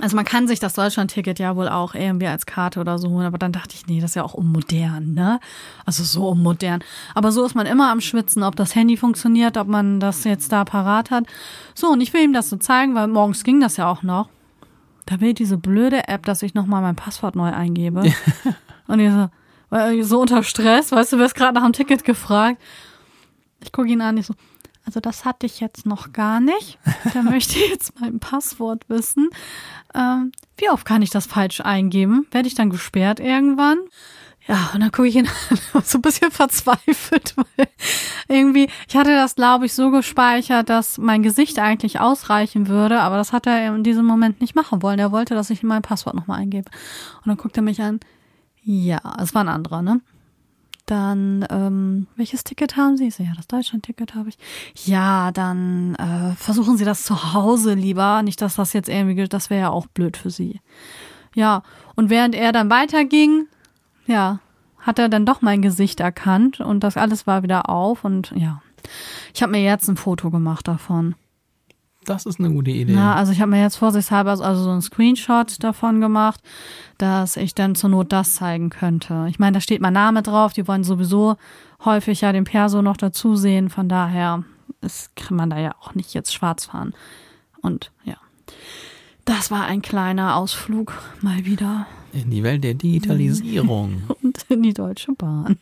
Also man kann sich das Deutschland-Ticket ja wohl auch irgendwie als Karte oder so holen, aber dann dachte ich, nee, das ist ja auch unmodern, ne? Also so unmodern. Aber so ist man immer am Schwitzen, ob das Handy funktioniert, ob man das jetzt da parat hat. So, und ich will ihm das so zeigen, weil morgens ging das ja auch noch. Da will diese blöde App, dass ich nochmal mein Passwort neu eingebe. und ich so, weil- so unter Stress, weißt du, wirst gerade nach dem Ticket gefragt. Ich gucke ihn an, ich so, also das hatte ich jetzt noch gar nicht. Da möchte ich jetzt mein Passwort wissen. Ähm, wie oft kann ich das falsch eingeben? Werde ich dann gesperrt irgendwann? Ja, und dann gucke ich ihn an, so ein bisschen verzweifelt, weil irgendwie, ich hatte das, glaube ich, so gespeichert, dass mein Gesicht eigentlich ausreichen würde, aber das hat er in diesem Moment nicht machen wollen. Er wollte, dass ich mein Passwort nochmal eingebe. Und dann guckt er mich an. Ja, es war ein anderer, ne? Dann, ähm, welches Ticket haben Sie? Ich so, ja, das Deutschland-Ticket habe ich. Ja, dann äh, versuchen Sie das zu Hause lieber. Nicht, dass das jetzt irgendwie, das wäre ja auch blöd für Sie. Ja, und während er dann weiterging, ja, hat er dann doch mein Gesicht erkannt und das alles war wieder auf und ja. Ich habe mir jetzt ein Foto gemacht davon. Das ist eine gute Idee. Ja, also ich habe mir jetzt vorsichtshalber also so einen Screenshot davon gemacht, dass ich dann zur Not das zeigen könnte. Ich meine, da steht mein Name drauf, die wollen sowieso häufig ja den Perso noch dazu sehen, von daher ist, kann man da ja auch nicht jetzt schwarz fahren. Und ja, das war ein kleiner Ausflug mal wieder In die Welt der Digitalisierung. und in die Deutsche Bahn.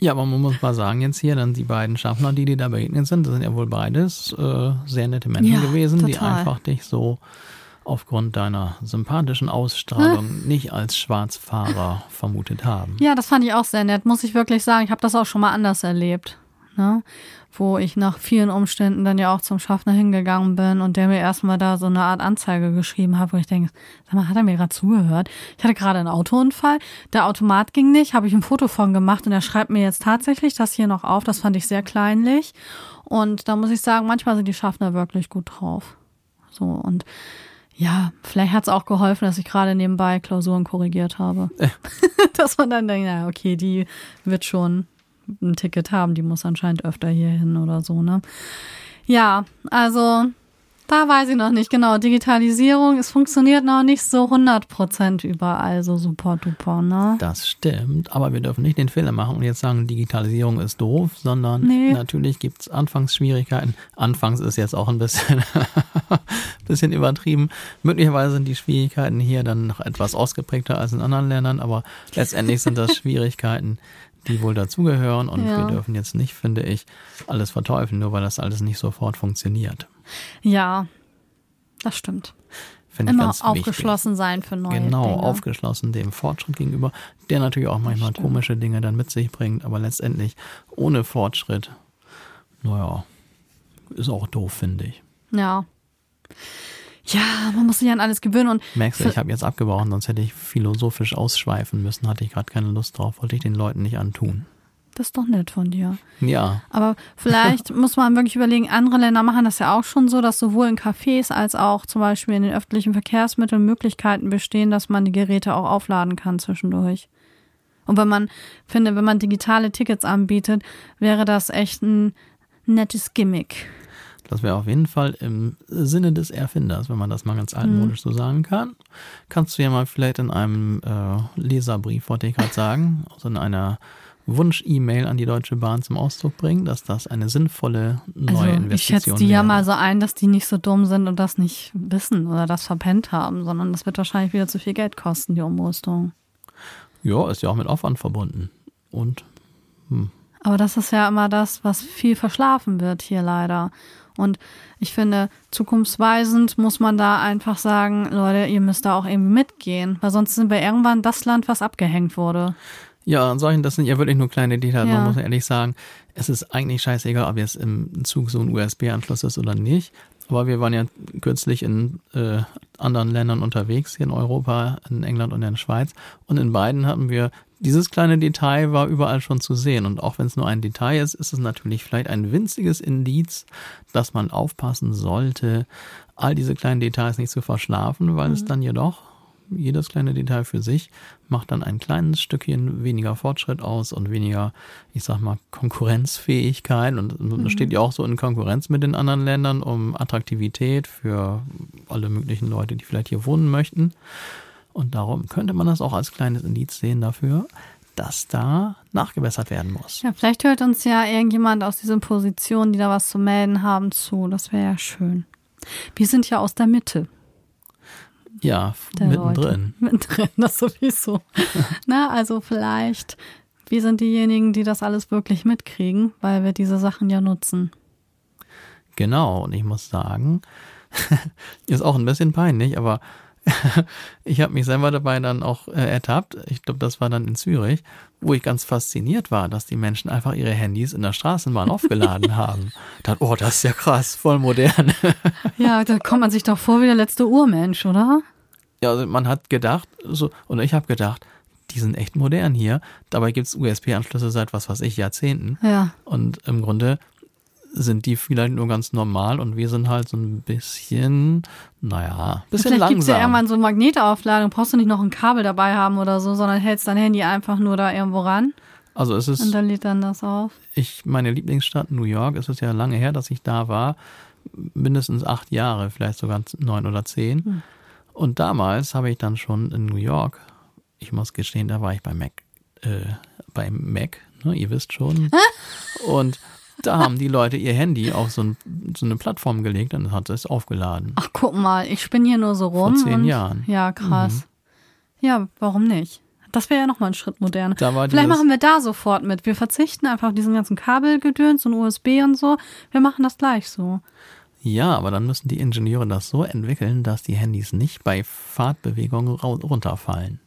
Ja, aber man muss mal sagen, jetzt hier dann die beiden Schaffner, die dir da begegnet sind, das sind ja wohl beides äh, sehr nette Menschen Ja, gewesen, die total. einfach dich so aufgrund deiner sympathischen Ausstrahlung nicht als Schwarzfahrer vermutet haben. Ja, das fand ich auch sehr nett, muss ich wirklich sagen. Ich habe das auch schon mal anders erlebt. Ne? Wo ich nach vielen Umständen dann ja auch zum Schaffner hingegangen bin und der mir erstmal da so eine Art Anzeige geschrieben hat, wo ich denke, sag mal, hat er mir gerade zugehört? Ich hatte gerade einen Autounfall, der Automat ging nicht, habe ich ein Foto von gemacht und er schreibt mir jetzt tatsächlich das hier noch auf. Das fand ich sehr kleinlich. Und da muss ich sagen, manchmal sind die Schaffner wirklich gut drauf. So und ja, vielleicht hat es auch geholfen, dass ich gerade nebenbei Klausuren korrigiert habe. dass man dann denkt, na okay, die wird schon ein Ticket haben, die muss anscheinend öfter hier hin oder so, ne? Ja, also Da weiß ich noch nicht, genau. Digitalisierung, es funktioniert noch nicht so 100% überall so super duper, ne? Das stimmt, aber wir dürfen nicht den Fehler machen und jetzt sagen, Digitalisierung ist doof, sondern Nee. natürlich gibt es Anfangsschwierigkeiten. Anfangs ist jetzt auch ein bisschen, bisschen übertrieben. Möglicherweise sind die Schwierigkeiten hier dann noch etwas ausgeprägter als in anderen Ländern, aber letztendlich sind das Schwierigkeiten, die wohl dazugehören und Ja. wir dürfen jetzt nicht, finde ich, alles verteufeln, nur weil das alles nicht sofort funktioniert. Ja, das stimmt. Finde ich Immer ganz wichtig. aufgeschlossen sein für neue Genau, Dinge. aufgeschlossen dem Fortschritt gegenüber, der natürlich auch manchmal stimmt. komische Dinge dann mit sich bringt, aber letztendlich ohne Fortschritt, naja, ist auch doof, finde ich. Ja. Ja, man muss sich an alles gewöhnen und Merkst du, ich habe jetzt abgebrochen, sonst hätte ich philosophisch ausschweifen müssen, hatte ich gerade keine Lust drauf, wollte ich den Leuten nicht antun. das ist doch nett von dir. Ja, Aber vielleicht muss man wirklich überlegen, andere Länder machen das ja auch schon so, dass sowohl in Cafés als auch zum Beispiel in den öffentlichen Verkehrsmitteln Möglichkeiten bestehen, dass man die Geräte auch aufladen kann zwischendurch. Und wenn man, finde, wenn man digitale Tickets anbietet, wäre das echt ein nettes Gimmick. Das wäre auf jeden Fall im Sinne des Erfinders, wenn man das mal ganz Mhm. altmodisch so sagen kann. Kannst du ja mal vielleicht in einem äh, Leserbrief, wollte ich gerade sagen, also in einer Wunsch-E-Mail an die Deutsche Bahn zum Ausdruck bringen, dass das eine sinnvolle neue Also ich Investition schätze die ja wäre. mal so ein, dass die nicht so dumm sind und das nicht wissen oder das verpennt haben, sondern das wird wahrscheinlich wieder zu viel Geld kosten, die Umrüstung. Ja, ist ja auch mit Aufwand verbunden. Und Aber das ist ja immer das, was viel verschlafen wird hier leider. Und ich finde, zukunftsweisend muss man da einfach sagen, Leute, ihr müsst da auch irgendwie mitgehen, weil sonst sind wir irgendwann das Land, was abgehängt wurde. ja, an solchen, das sind ja wirklich nur kleine Details, Ja. man muss ehrlich sagen, es ist eigentlich scheißegal, ob jetzt im Zug so ein USB-Anschluss ist oder nicht. Aber wir waren ja kürzlich in äh, anderen Ländern unterwegs, hier in Europa, in England und in der Schweiz. Und in beiden hatten wir, dieses kleine Detail war überall schon zu sehen. Und auch wenn es nur ein Detail ist, ist es natürlich vielleicht ein winziges Indiz, dass man aufpassen sollte, all diese kleinen Details nicht zu verschlafen, weil es dann jedoch jedes kleine Detail für sich macht dann ein kleines Stückchen weniger Fortschritt aus und weniger, ich sag mal, Konkurrenzfähigkeit. Und das steht ja auch so in Konkurrenz mit den anderen Ländern um Attraktivität für alle möglichen Leute, die vielleicht hier wohnen möchten. Und darum könnte man das auch als kleines Indiz sehen dafür, dass da nachgebessert werden muss. Ja, vielleicht hört uns ja irgendjemand aus diesen Positionen, die da was zu melden haben, zu. Das wäre ja schön. Wir sind ja aus der Mitte. Ja, der mittendrin. Leute. Mittendrin, das sowieso. Na, also vielleicht, wir sind diejenigen, die das alles wirklich mitkriegen, weil wir diese Sachen ja nutzen. Genau, und ich muss sagen, ist auch ein bisschen peinlich, aber ich habe mich selber dabei dann auch äh, ertappt. Ich glaube, das war dann in Zürich, wo ich ganz fasziniert war, dass die Menschen einfach ihre Handys in der Straßenbahn aufgeladen haben. Dachte, oh, das ist ja krass, voll modern. Ja, da kommt man sich doch vor wie der letzte Urmensch, oder? ja, also man hat gedacht, so, und ich habe gedacht, die sind echt modern hier. Dabei gibt's USB-Anschlüsse seit was weiß ich, Jahrzehnten. Ja. Und im Grunde sind die vielleicht nur ganz normal und wir sind halt so ein bisschen, naja, bisschen Vielleicht gibt's ja langsam. irgendwann so eine Magnetaufladung, brauchst du nicht noch ein Kabel dabei haben oder so, sondern hältst dein Handy einfach nur da irgendwo ran also es und ist, dann lädt dann das auf. ich, meine Lieblingsstadt New York, es ist ja lange her, dass ich da war, mindestens acht Jahre, vielleicht sogar neun oder zehn. Hm. Und damals habe ich dann schon in New York, ich muss gestehen, da war ich bei Mac, äh, bei Mac, ne, ihr wisst schon. und da haben die Leute ihr Handy auf so, ein, so eine Plattform gelegt und hat es aufgeladen. Ach, guck mal, ich spinne hier nur so rum. zehn und, Jahren. Mhm. Ja, krass. Ja, warum nicht? Das wäre ja nochmal ein Schritt modern. Da war Vielleicht machen wir da sofort mit. Wir verzichten einfach auf diesen ganzen Kabelgedöns und USB und so. Wir machen das gleich so. Ja, aber dann müssen die Ingenieure das so entwickeln, dass die Handys nicht bei Fahrtbewegungen runterfallen.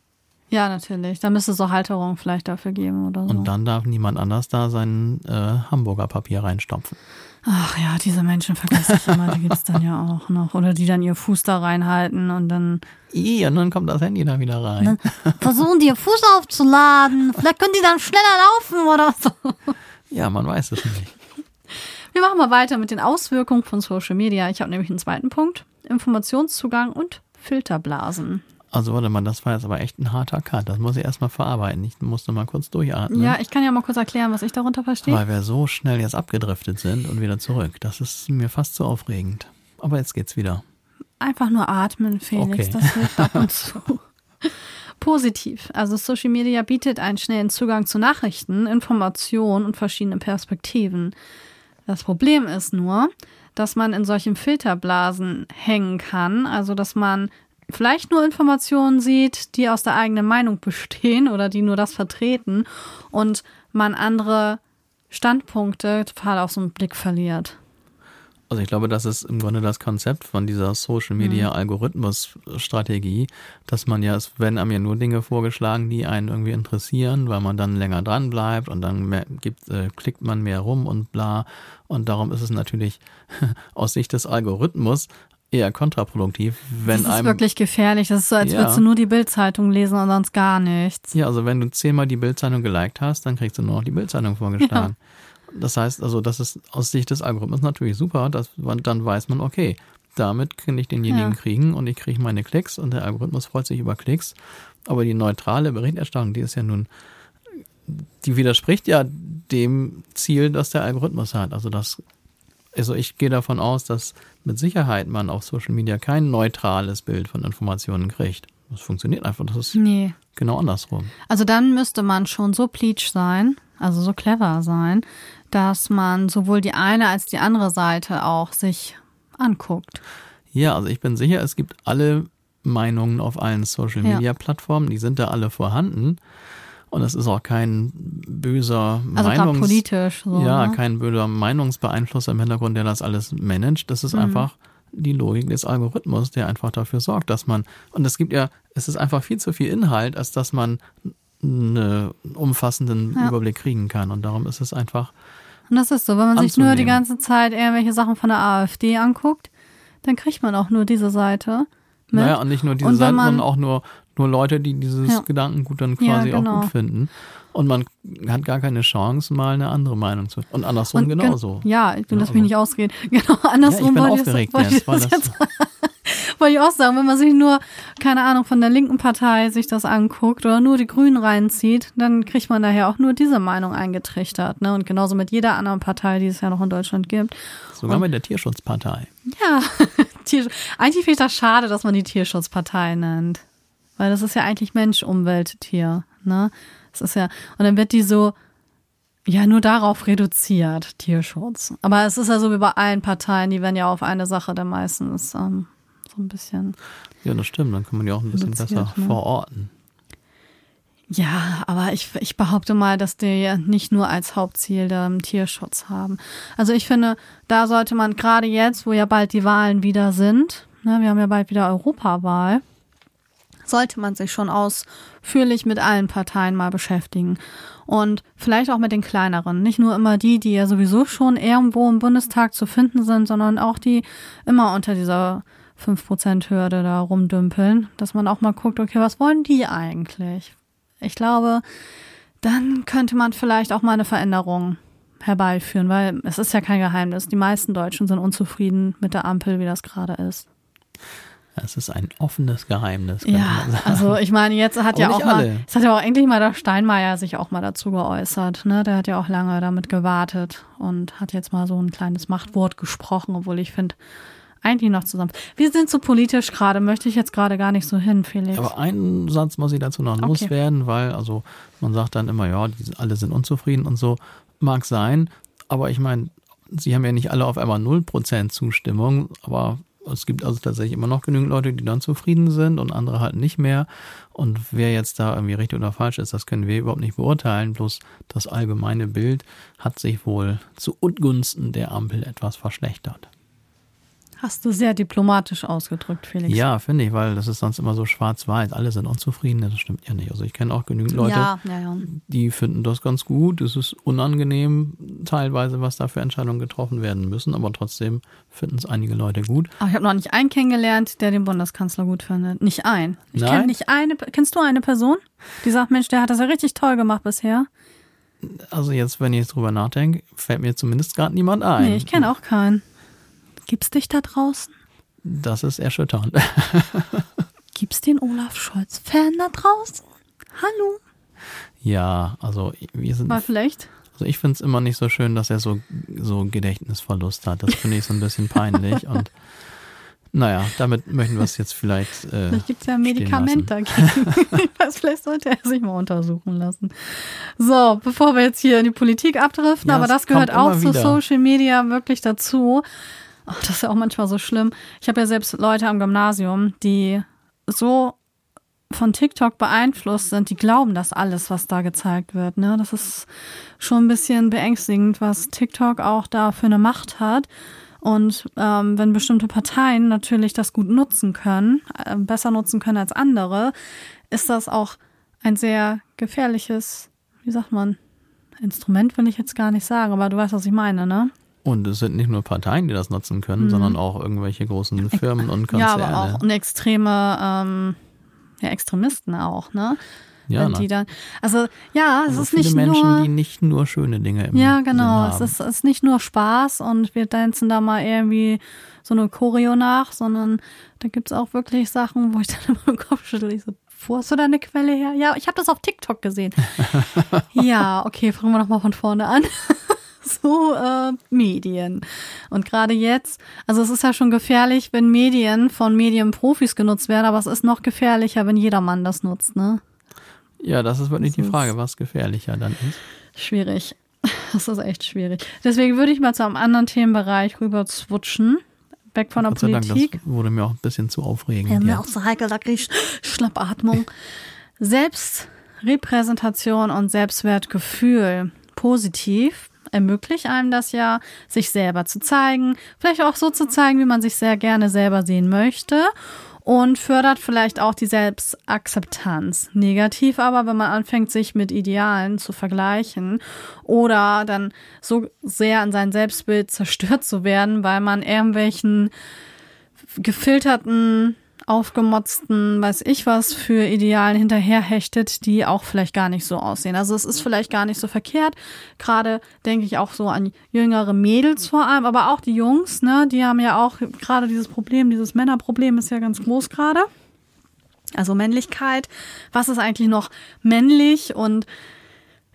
Ja, natürlich. Da müsste es so Halterung vielleicht dafür geben oder so. Und dann darf niemand anders da sein äh, Hamburger Papier reinstopfen. Ach ja, diese Menschen vergesse ich immer, die gibt's dann ja auch noch. Oder die dann ihr Fuß da reinhalten und dann Ih, und dann kommt das Handy da wieder rein. versuchen, die ihr Fuß aufzuladen. Vielleicht können die dann schneller laufen oder so. Ja, man weiß es nicht. Wir machen mal weiter mit den Auswirkungen von Social Media. Ich habe nämlich einen zweiten Punkt. Informationszugang und Filterblasen. Also warte mal, das war jetzt aber echt ein harter Cut. Das muss ich erstmal verarbeiten. Ich musste mal kurz durchatmen. Ja, ich kann ja mal kurz erklären, was ich darunter verstehe. Weil wir so schnell jetzt abgedriftet sind und wieder zurück. Das ist mir fast zu aufregend. aber jetzt geht's wieder. Einfach nur atmen, Felix. Okay. Das hilft ab und zu. Positiv. Also Social Media bietet einen schnellen Zugang zu Nachrichten, Informationen und verschiedenen Perspektiven. Das Problem ist nur, dass man in solchen Filterblasen hängen kann, also dass man vielleicht nur Informationen sieht, die aus der eigenen Meinung bestehen oder die nur das vertreten und man andere Standpunkte total aus dem Blick verliert. Also ich glaube, das ist im Grunde das Konzept von dieser Social Media Algorithmus Strategie, dass man ja, es werden einem ja nur Dinge vorgeschlagen, die einen irgendwie interessieren, weil man dann länger dran bleibt und dann mehr, gibt, äh, klickt man mehr rum und bla. Und darum ist es natürlich aus Sicht des Algorithmus eher kontraproduktiv, wenn das ist einem wirklich gefährlich. Das ist so, als Ja. würdest du nur die Bildzeitung lesen und sonst gar nichts. Ja, also wenn du zehnmal die Bildzeitung geliked hast, dann kriegst du nur noch die Bildzeitung vorgeschlagen. Das heißt also, das ist aus Sicht des Algorithmus natürlich super, dass man, dann weiß man, okay, damit kann ich denjenigen Ja. kriegen und ich kriege meine Klicks und der Algorithmus freut sich über Klicks. Aber die neutrale Berichterstattung, die ist ja nun, die widerspricht ja dem Ziel, das der Algorithmus hat. Also das, also ich gehe davon aus, dass mit Sicherheit man auf Social Media kein neutrales Bild von Informationen kriegt. Das funktioniert einfach. Das ist Nee. genau andersrum. Also dann müsste man schon so pleatsch sein, also so clever sein, dass man sowohl die eine als die andere Seite auch sich anguckt. Ja, also ich bin sicher, es gibt alle Meinungen auf allen Social. Media Plattformen, die sind da alle vorhanden. Und es ist auch kein böser Also Meinungs politisch. So, ja, ne? kein böser Meinungsbeeinflusser im Hintergrund, der das alles managt. Das ist Mhm. einfach die Logik des Algorithmus, der einfach dafür sorgt, dass man, und es gibt ja, es ist einfach viel zu viel Inhalt, als dass man einen umfassenden Ja. Überblick kriegen kann. Und darum ist es einfach, Und das ist so, wenn man sich nur die anzunehmen. ganze Zeit irgendwelche Sachen von der AfD anguckt, dann kriegt man auch nur diese Seite. Mit. Naja, und nicht nur diese man- sondern auch nur, nur Leute, die dieses Ja. Gedankengut dann Ja, quasi genau. auch gut finden. Und man hat gar keine Chance, mal eine andere Meinung zu. Und andersrum Und gen- genauso. Ja, ich Ja, das mich nicht ausreden. Genau, Ja, andersrum ich bin wollte ich wollte das jetzt wollte ich auch sagen, wenn man sich nur, keine Ahnung, von der linken Partei sich das anguckt oder nur die Grünen reinzieht, dann kriegt man daher auch nur diese Meinung eingetrichtert. Ne? Und genauso mit jeder anderen Partei, die es ja noch in Deutschland gibt. sogar mit der Tierschutzpartei. Ja, Tier, eigentlich finde ich das schade, dass man die Tierschutzpartei nennt. Weil das ist ja eigentlich Mensch, Umwelt, Tier. Ne? Das ist ja, und dann wird die so, ja, nur darauf reduziert, Tierschutz. Aber es ist ja so wie bei allen Parteien, die werden ja auf eine Sache dann meistens ähm, so ein bisschen. Ja, das stimmt. Dann kann man die auch ein bisschen besser ne? verorten. Ja, aber ich, ich behaupte mal, dass die ja nicht nur als Hauptziel den Tierschutz haben. Also ich finde, da sollte man gerade jetzt, wo ja bald die Wahlen wieder sind, ne, wir haben ja bald wieder Europawahl, sollte man sich schon ausführlich mit allen Parteien mal beschäftigen. Und vielleicht auch mit den kleineren. Nicht nur immer die, die ja sowieso schon irgendwo im Bundestag zu finden sind, sondern auch die immer unter dieser 5%-Hürde da rumdümpeln. Dass man auch mal guckt, okay, was wollen die eigentlich? Ich glaube, dann könnte man vielleicht auch mal eine Veränderung herbeiführen, weil es ist ja kein Geheimnis. Die meisten Deutschen sind unzufrieden mit der Ampel, wie das gerade ist. Es ist ein offenes Geheimnis. Ja, also ich meine, jetzt hat Aber ja auch mal, es hat ja auch endlich mal der Steinmeier sich auch mal dazu geäußert. Ne? Der hat ja auch lange damit gewartet und hat jetzt mal so ein kleines Machtwort gesprochen, obwohl ich finde, eigentlich noch zusammen. Wir sind so politisch gerade, möchte ich jetzt gerade gar nicht so hin, Felix. Aber einen Satz muss ich dazu noch Okay. loswerden, weil also man sagt dann immer, ja, die, alle sind unzufrieden und so. Mag sein, aber ich meine, sie haben ja nicht alle auf einmal 0% Zustimmung, aber es gibt also tatsächlich immer noch genügend Leute, die dann zufrieden sind und andere halt nicht mehr. Und wer jetzt da irgendwie richtig oder falsch ist, das können wir überhaupt nicht beurteilen. Bloß das allgemeine Bild hat sich wohl zu Ungunsten der Ampel etwas verschlechtert. Hast du sehr diplomatisch ausgedrückt, Felix. Ja, finde ich, weil das ist sonst immer so schwarz-weiß. Alle sind unzufrieden, das stimmt ja nicht. Also ich kenne auch genügend Leute, ja, ja, ja. die finden das ganz gut. Es ist unangenehm teilweise, was da für Entscheidungen getroffen werden müssen, aber trotzdem finden es einige Leute gut. Aber ich habe noch nicht einen kennengelernt, der den Bundeskanzler gut findet. Nicht ein. Ich kenne nicht eine. Kennst du eine Person, die sagt, Mensch, der hat das ja richtig toll gemacht bisher? Also jetzt, wenn ich jetzt drüber nachdenke, fällt mir zumindest gerade niemand ein. Nee, ich kenne auch keinen. Gibt's dich da draußen? Das ist erschütternd. Gibt's den Olaf Scholz-Fan da draußen? Hallo? ja, also wir sind, Mal vielleicht. Also ich finde es immer nicht so schön, dass er so, so Gedächtnisverlust hat. Das finde ich so ein bisschen peinlich und naja, damit möchten wir es jetzt vielleicht. Äh, vielleicht gibt es ja ein Medikament dagegen. vielleicht sollte er sich mal untersuchen lassen. So, bevor wir jetzt hier in die Politik abdriften, ja, aber das gehört auch zu Social Media wirklich dazu. Oh, das ist ja auch manchmal so schlimm. Ich habe ja selbst Leute am Gymnasium, die so von TikTok beeinflusst sind, die glauben das alles, was da gezeigt wird. Ne? Das ist schon ein bisschen beängstigend, was TikTok auch da für eine Macht hat. Und ähm, wenn bestimmte Parteien natürlich das gut nutzen können, äh, besser nutzen können als andere, ist das auch ein sehr gefährliches, wie sagt man, Instrument will ich jetzt gar nicht sagen, aber du weißt, was ich meine, ne? Und es sind nicht nur Parteien, die das nutzen können, mhm. sondern auch irgendwelche großen Firmen und Konzerne. Ja, aber auch eine extreme ähm, ja, Extremisten auch, ne? Ja, die dann, also ja, es also ist nicht Menschen, nur die nicht nur schöne Dinge im Ja, genau, es ist, es ist nicht nur Spaß und wir tanzen da mal irgendwie so eine Choreo nach, sondern da gibt's auch wirklich Sachen, wo ich dann immer im Kopf schüttel, ich so, wo hast du da eine Quelle her? Ja, ich habe das auf TikTok gesehen. ja, okay, fangen wir nochmal von vorne an. so äh, Medien. Und gerade jetzt, also es ist ja schon gefährlich, wenn Medien von Medienprofis genutzt werden, aber es ist noch gefährlicher, wenn jedermann das nutzt, ne? Ja, das ist wirklich das die Frage, was gefährlicher dann ist. Schwierig. Das ist echt schwierig. Deswegen würde ich mal zu einem anderen Themenbereich rüber switchen. Weg von der Gott Politik. Dank, das wurde mir auch ein bisschen zu aufregend. Ja, mir auch so heikel, da kriege ich Schnappatmung. Selbstrepräsentation und Selbstwertgefühl positiv ermöglicht einem das ja, sich selber zu zeigen, vielleicht auch so zu zeigen, wie man sich sehr gerne selber sehen möchte und fördert vielleicht auch die Selbstakzeptanz. Negativ aber, wenn man anfängt, sich mit Idealen zu vergleichen oder dann so sehr an sein Selbstbild zerstört zu werden, weil man irgendwelchen gefilterten aufgemotzten, weiß ich was, für Idealen hinterherhechtet, die auch vielleicht gar nicht so aussehen. Also es ist vielleicht gar nicht so verkehrt. Gerade denke ich auch so an jüngere Mädels vor allem, aber auch die Jungs, ne, die haben ja auch gerade dieses Problem, dieses Männerproblem ist ja ganz groß gerade. Also Männlichkeit. Was ist eigentlich noch männlich und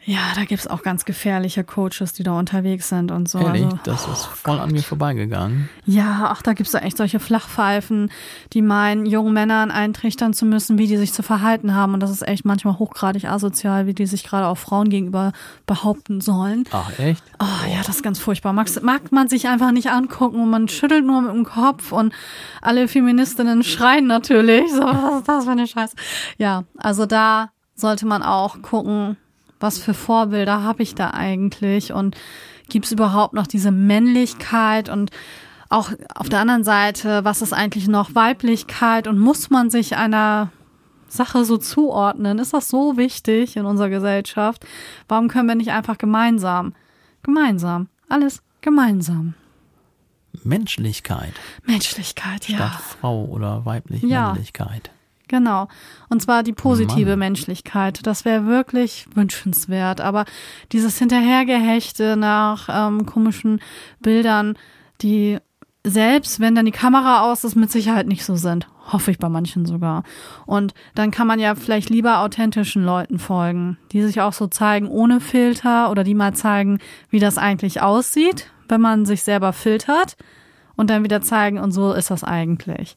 ja, da gibt's auch ganz gefährliche Coaches, die da unterwegs sind und so. Ehrlich? Also, das ist voll oh an mir vorbeigegangen. Ja, ach, da gibt's da echt solche Flachpfeifen, die meinen, jungen Männern eintrichtern zu müssen, wie die sich zu verhalten haben. Und das ist echt manchmal hochgradig asozial, wie die sich gerade auch Frauen gegenüber behaupten sollen. Ach, echt? Oh, ja, das ist ganz furchtbar. Mag, mag man sich einfach nicht angucken und man schüttelt nur mit dem Kopf und alle Feministinnen schreien natürlich. So, was ist das für eine Scheiße? Ja, also da sollte man auch gucken, was für Vorbilder habe ich da eigentlich und gibt es überhaupt noch diese Männlichkeit und auch auf der anderen Seite, was ist eigentlich noch Weiblichkeit und muss man sich einer Sache so zuordnen? Ist das so wichtig in unserer Gesellschaft? Warum können wir nicht einfach gemeinsam, gemeinsam, alles gemeinsam? Menschlichkeit. Menschlichkeit, ja. Statt Frau oder weibliche ja. Männlichkeit. Genau. Und zwar die positive Mann. Menschlichkeit. Das wäre wirklich wünschenswert. Aber dieses Hinterhergehechte nach ähm, komischen Bildern, die selbst wenn dann die Kamera aus ist, mit Sicherheit nicht so sind. Hoffe ich bei manchen sogar. Und dann kann man ja vielleicht lieber authentischen Leuten folgen, die sich auch so zeigen ohne Filter oder die mal zeigen, wie das eigentlich aussieht, wenn man sich selber filtert und dann wieder zeigen, und so ist das eigentlich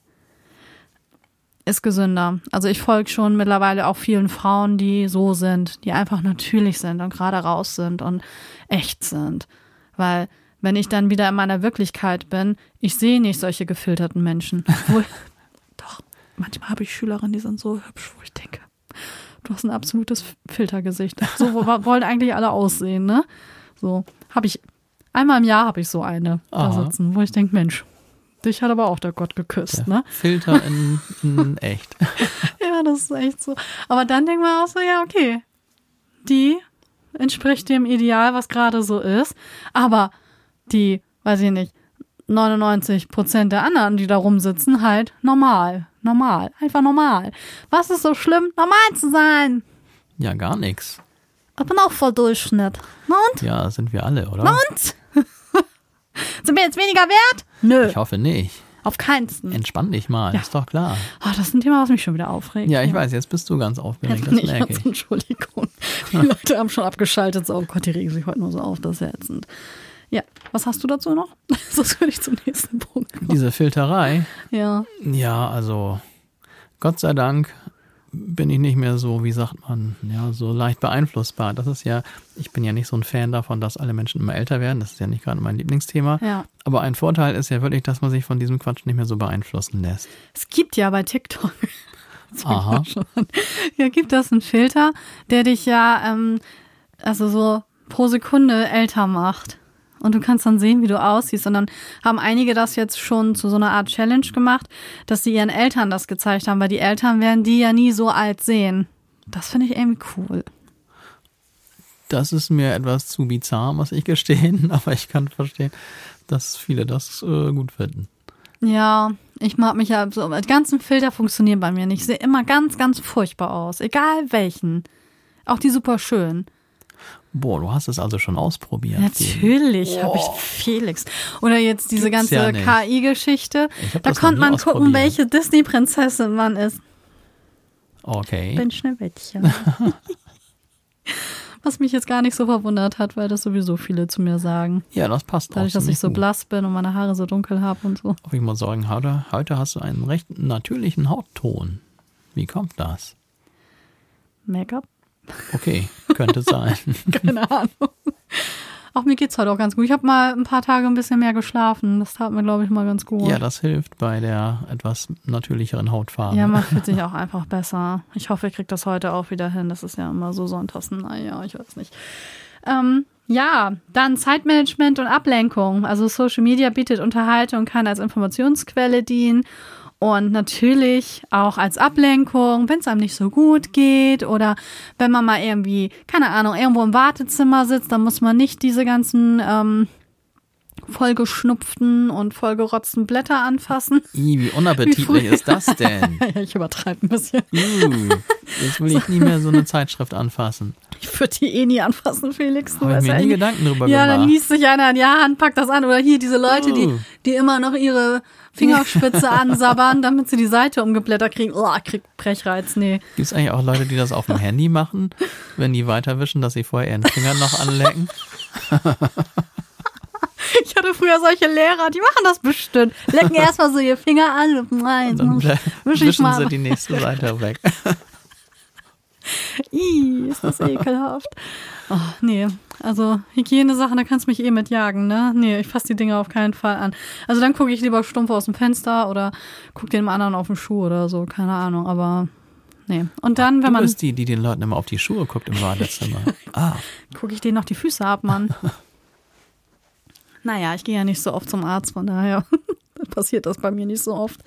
ist gesünder. Also ich folge schon mittlerweile auch vielen Frauen, die so sind, die einfach natürlich sind und gerade raus sind und echt sind. Weil wenn ich dann wieder in meiner Wirklichkeit bin, ich sehe nicht solche gefilterten Menschen. Obwohl, doch, manchmal habe ich Schülerinnen, die sind so hübsch, wo ich denke, du hast ein absolutes Filtergesicht. So wollen eigentlich alle aussehen, ne? So, habe ich, einmal im Jahr habe ich so eine Aha. da sitzen, wo ich denke, Mensch, Dich hat aber auch der Gott geküsst, der ne? Filter in, in echt. ja, das ist echt so. Aber dann denkt man auch so, ja, okay. Die entspricht dem Ideal, was gerade so ist. Aber die, weiß ich nicht, 99 Prozent der anderen, die da rumsitzen, halt normal. Normal. Einfach normal. Was ist so schlimm, normal zu sein? Ja, gar nichts. Ich bin auch voll Durchschnitt. Na und? Ja, sind wir alle, oder? Na und? Sind wir jetzt weniger wert? Nö. Ich hoffe nicht. Auf keinsten. Entspann dich mal, Ja. ist doch klar. Ah, das ist ein Thema, was mich schon wieder aufregt. Ja, ich weiß, jetzt bist du ganz aufgeregt, Jetzt das bin ich ich. Entschuldigung. Die Leute haben schon abgeschaltet. So, oh Gott, die regen sich heute nur so auf, das ist ja ätzend. Ja, was hast du dazu noch? Sonst würde ich zum nächsten Punkt kommen. Diese Filterei, Ja, ja, also Gott sei Dank bin ich nicht mehr so, wie sagt man, ja, so leicht beeinflussbar. Das ist ja, ich bin ja nicht so ein Fan davon, dass alle Menschen immer älter werden. Das ist ja nicht gerade mein Lieblingsthema. ja. Aber ein Vorteil ist ja wirklich, dass man sich von diesem Quatsch nicht mehr so beeinflussen lässt. Es gibt ja bei TikTok. Aha. Ja, gibt das einen Filter, der dich ja, ähm, also so pro Sekunde älter macht. Und du kannst dann sehen, wie du aussiehst. Und dann haben einige das jetzt schon zu so einer Art Challenge gemacht, dass sie ihren Eltern das gezeigt haben, weil die Eltern werden die ja nie so alt sehen. Das finde ich irgendwie cool. Das ist mir etwas zu bizarr, muss ich gestehen, aber ich kann verstehen, dass viele das äh, gut finden. Ja, ich mag mich ja so, die ganzen Filter funktionieren bei mir nicht. Ich sehe immer ganz, ganz furchtbar aus. Egal welchen. Auch die super schön. Boah, du hast es also schon ausprobiert. Natürlich habe ich Felix. Oder jetzt diese Gibt's ganze ja. KI-Geschichte. Ich Da konnte man gucken, welche Disney-Prinzessin man ist. Okay. Bin Schneewittchen. Was mich jetzt gar nicht so verwundert hat, weil das sowieso viele zu mir sagen. Ja, das passt Dadurch, auch dass ich so gut. blass bin und meine Haare so dunkel habe und so. Aber ich muss sagen, heute, heute hast du einen recht natürlichen Hautton. Wie kommt das? Make-up? Okay, könnte sein. Keine Ahnung. Auch mir geht's heute auch ganz gut. Ich habe mal ein paar Tage ein bisschen mehr geschlafen. Das tat mir, glaube ich, mal ganz gut. Ja, das hilft bei der etwas natürlicheren Hautfarbe. Ja, man fühlt sich auch einfach besser. Ich hoffe, ihr kriegt das heute auch wieder hin. Das ist ja immer so sonntags. Naja, ich weiß nicht. Ähm, ja, dann Zeitmanagement und Ablenkung. Also Social Media bietet Unterhaltung, kann als Informationsquelle dienen und natürlich auch als Ablenkung, wenn es einem nicht so gut geht oder wenn man mal irgendwie, keine Ahnung, irgendwo im Wartezimmer sitzt, dann muss man nicht diese ganzen ähm, vollgeschnupften und vollgerotzten Blätter anfassen. Ih, wie unappetitlich Wie ist das denn? ja, ich übertreibe ein bisschen. Uh, jetzt will ich nie mehr so eine Zeitschrift anfassen. Ich würde die eh nie anfassen, Felix. Du Habe ich mir ja nie Gedanken drüber Ja, gemacht. dann liest sich einer an die Hand, packt das an. Oder hier diese Leute, die, Oh. die immer noch ihre Fingerspitze ansabbern, damit sie die Seite umgeblättert kriegen. Oh, kriegt Brechreiz. Nee. Gibt es eigentlich auch Leute, die das auf dem Handy machen, wenn die weiterwischen, dass sie vorher ihren Finger noch anlecken? Ich hatte früher solche Lehrer, die machen das bestimmt. Lecken erstmal so ihr Finger an. Nein, Und dann wisch ich wischen mal. sie die nächste Seite weg. Ih, ist das ekelhaft. Oh, nee, also Hygienesachen, da kannst du mich eh mitjagen, ne? Nee, ich fasse die Dinge auf keinen Fall an. Also dann gucke ich lieber stumpf aus dem Fenster oder gucke dem anderen auf den Schuh oder so, keine Ahnung, aber nee. Und dann, wenn Du man, bist die, die den Leuten immer auf die Schuhe guckt im Badezimmer. Ah, gucke ich denen noch die Füße ab, Mann. Naja, ich gehe ja nicht so oft zum Arzt, von daher passiert das bei mir nicht so oft.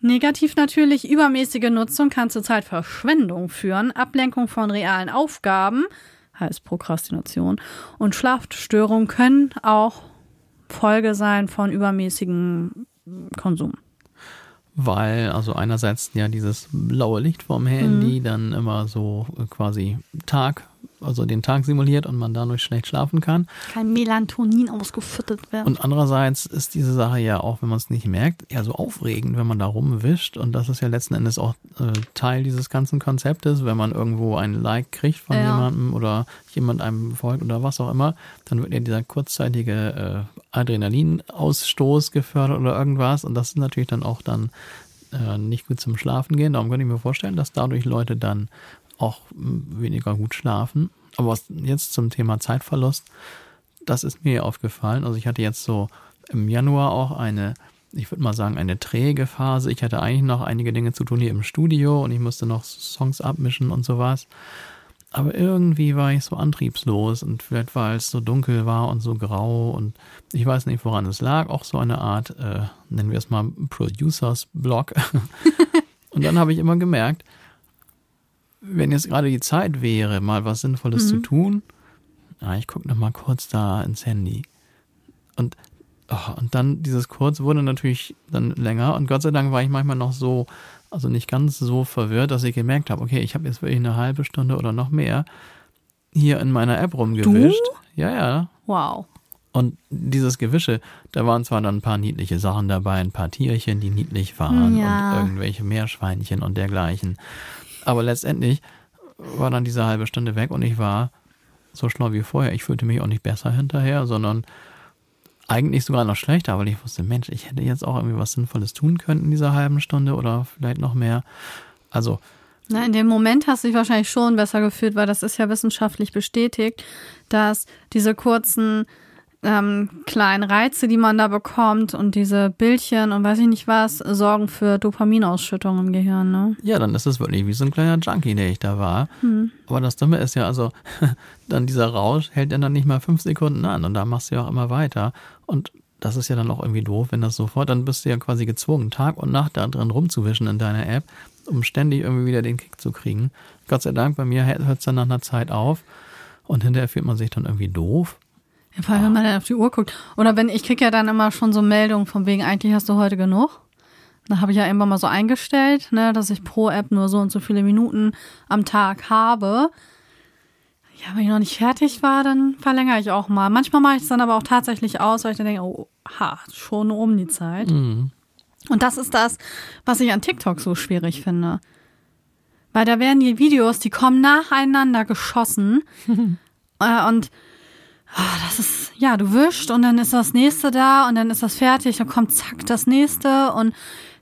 Negativ natürlich, übermäßige Nutzung kann zur Zeitverschwendung führen, Ablenkung von realen Aufgaben, heißt Prokrastination, und Schlafstörungen können auch Folge sein von übermäßigem Konsum. weil, also einerseits ja dieses blaue Licht vom Handy dann immer so quasi Tag, also den Tag simuliert und man dadurch schlecht schlafen kann. Kein Melatonin ausgefüttert werden. Und andererseits ist diese Sache ja auch, wenn man es nicht merkt, ja so aufregend, wenn man da rumwischt. Und das ist ja letzten Endes auch äh, Teil dieses ganzen Konzeptes. Wenn man irgendwo ein Like kriegt von Ja. jemandem oder jemand einem folgt oder was auch immer, dann wird ja dieser kurzzeitige äh, Adrenalinausstoß gefördert oder irgendwas. Und das ist natürlich dann auch dann äh, nicht gut zum Schlafen gehen. Darum könnte ich mir vorstellen, dass dadurch Leute dann auch mh, weniger gut schlafen. Aber was jetzt zum Thema Zeitverlust, das ist mir aufgefallen. Also ich hatte jetzt so im Januar auch eine, ich würde mal sagen, eine träge Phase. Ich hatte eigentlich noch einige Dinge zu tun hier im Studio und ich musste noch Songs abmischen und sowas. Aber irgendwie war ich so antriebslos und vielleicht weil es so dunkel war und so grau und ich weiß nicht, woran es lag. Auch so eine Art, äh, nennen wir es mal Producers Block. und dann habe ich immer gemerkt, wenn jetzt gerade die Zeit wäre, mal was Sinnvolles zu tun, ja, ich gucke noch mal kurz da ins Handy. Und, oh, und dann dieses Kurz wurde natürlich dann länger und Gott sei Dank war ich manchmal noch so, also nicht ganz so verwirrt, dass ich gemerkt habe, okay, ich habe jetzt wirklich eine halbe Stunde oder noch mehr hier in meiner App rumgewischt. Ja, ja. Wow. Und dieses Gewische, da waren zwar dann ein paar niedliche Sachen dabei, ein paar Tierchen, die niedlich waren Ja. und irgendwelche Meerschweinchen und dergleichen. Aber letztendlich war dann diese halbe Stunde weg und ich war so schlau wie vorher. Ich fühlte mich auch nicht besser hinterher, sondern eigentlich sogar noch schlechter, weil ich wusste, Mensch, ich hätte jetzt auch irgendwie was Sinnvolles tun können in dieser halben Stunde oder vielleicht noch mehr. Also, Na, in dem Moment hast du dich wahrscheinlich schon besser gefühlt, weil das ist ja wissenschaftlich bestätigt, dass diese kurzen ähm, kleinen Reize, die man da bekommt und diese Bildchen und weiß ich nicht was, sorgen für Dopaminausschüttung im Gehirn. Ne? ja, dann ist es wirklich wie so ein kleiner Junkie, der ich da war. Aber das Dumme ist ja, also, dann dieser Rausch hält ja dann nicht mal fünf Sekunden an und da machst du ja auch immer weiter. Und das ist ja dann auch irgendwie doof, wenn das sofort, dann bist du ja quasi gezwungen, Tag und Nacht da drin rumzuwischen in deiner App, um ständig irgendwie wieder den Kick zu kriegen. Gott sei Dank, bei mir hört es dann nach einer Zeit auf und hinterher fühlt man sich dann irgendwie doof. Ja, vor allem, wenn man dann auf die Uhr guckt. Oder wenn, ich krieg ja dann immer schon so Meldungen von wegen, eigentlich hast du heute genug. Da habe ich ja irgendwann mal so eingestellt, ne, dass ich pro App nur so und so viele Minuten am Tag habe. Ja, wenn ich noch nicht fertig war, dann verlängere ich auch mal. Manchmal mache ich es dann aber auch tatsächlich aus, weil ich dann denke, oh, ha, schon um die Zeit. Und das ist das, was ich an TikTok so schwierig finde. Weil da werden die Videos, die kommen nacheinander geschossen. äh, und das ist, ja, du wischst und dann ist das nächste da und dann ist das fertig, dann kommt zack das nächste und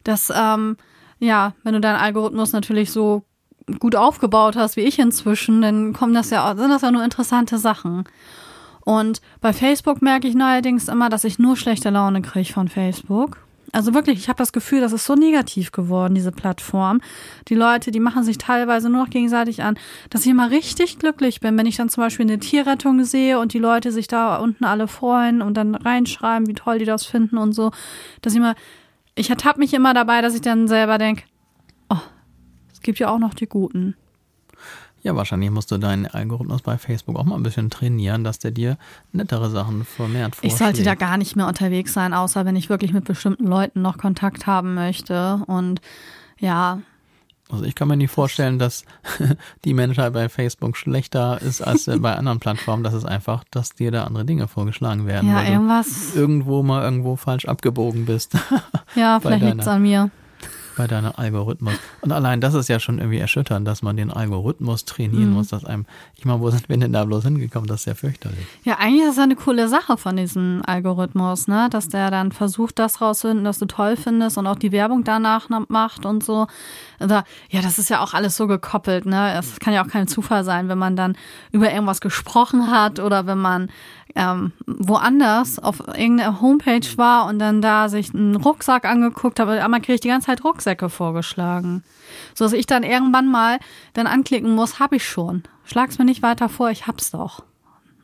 das, ähm, ja, wenn du deinen Algorithmus natürlich so gut aufgebaut hast wie ich inzwischen, dann kommen das ja, sind das ja nur interessante Sachen. Und bei Facebook merke ich neuerdings immer, dass ich nur schlechte Laune kriege von Facebook. Also wirklich, ich habe das Gefühl, das ist so negativ geworden, diese Plattform. Die Leute, die machen sich teilweise nur noch gegenseitig an, dass ich immer richtig glücklich bin, wenn ich dann zum Beispiel eine Tierrettung sehe und die Leute sich da unten alle freuen und dann reinschreiben, wie toll die das finden und so. Dass ich immer, ich ertappe mich immer dabei, dass ich dann selber denke, oh, es gibt ja auch noch die Guten. Ja, wahrscheinlich musst du deinen Algorithmus bei Facebook auch mal ein bisschen trainieren, dass der dir nettere Sachen vermehrt vorschlägt. Ich sollte da gar nicht mehr unterwegs sein, außer wenn ich wirklich mit bestimmten Leuten noch Kontakt haben möchte. Und ja, Also ich kann mir nicht vorstellen, dass die Menschheit bei Facebook schlechter ist als bei anderen Plattformen. Das ist einfach, dass dir da andere Dinge vorgeschlagen werden, ja, irgendwas. irgendwo mal irgendwo falsch abgebogen bist Ja, vielleicht liegt es an mir. Bei deinem Algorithmus. Und allein das ist ja schon irgendwie erschütternd, dass man den Algorithmus trainieren Mhm. muss, dass einem, ich meine, wo sind wir denn da bloß hingekommen? Das ist ja fürchterlich. Ja, eigentlich ist das ja eine coole Sache von diesem Algorithmus, ne? Dass der dann versucht, das rauszufinden, was du toll findest und auch die Werbung danach na- macht und so. Also, ja, das ist ja auch alles so gekoppelt, ne? Es kann ja auch kein Zufall sein, wenn man dann über irgendwas gesprochen hat oder wenn man ähm, woanders auf irgendeiner Homepage war und dann da sich einen Rucksack angeguckt hat, aber man kriegt die ganze Zeit Rucksäcke vorgeschlagen. So dass ich dann irgendwann mal dann anklicken muss, hab ich schon. Schlag's mir nicht weiter vor, ich hab's doch.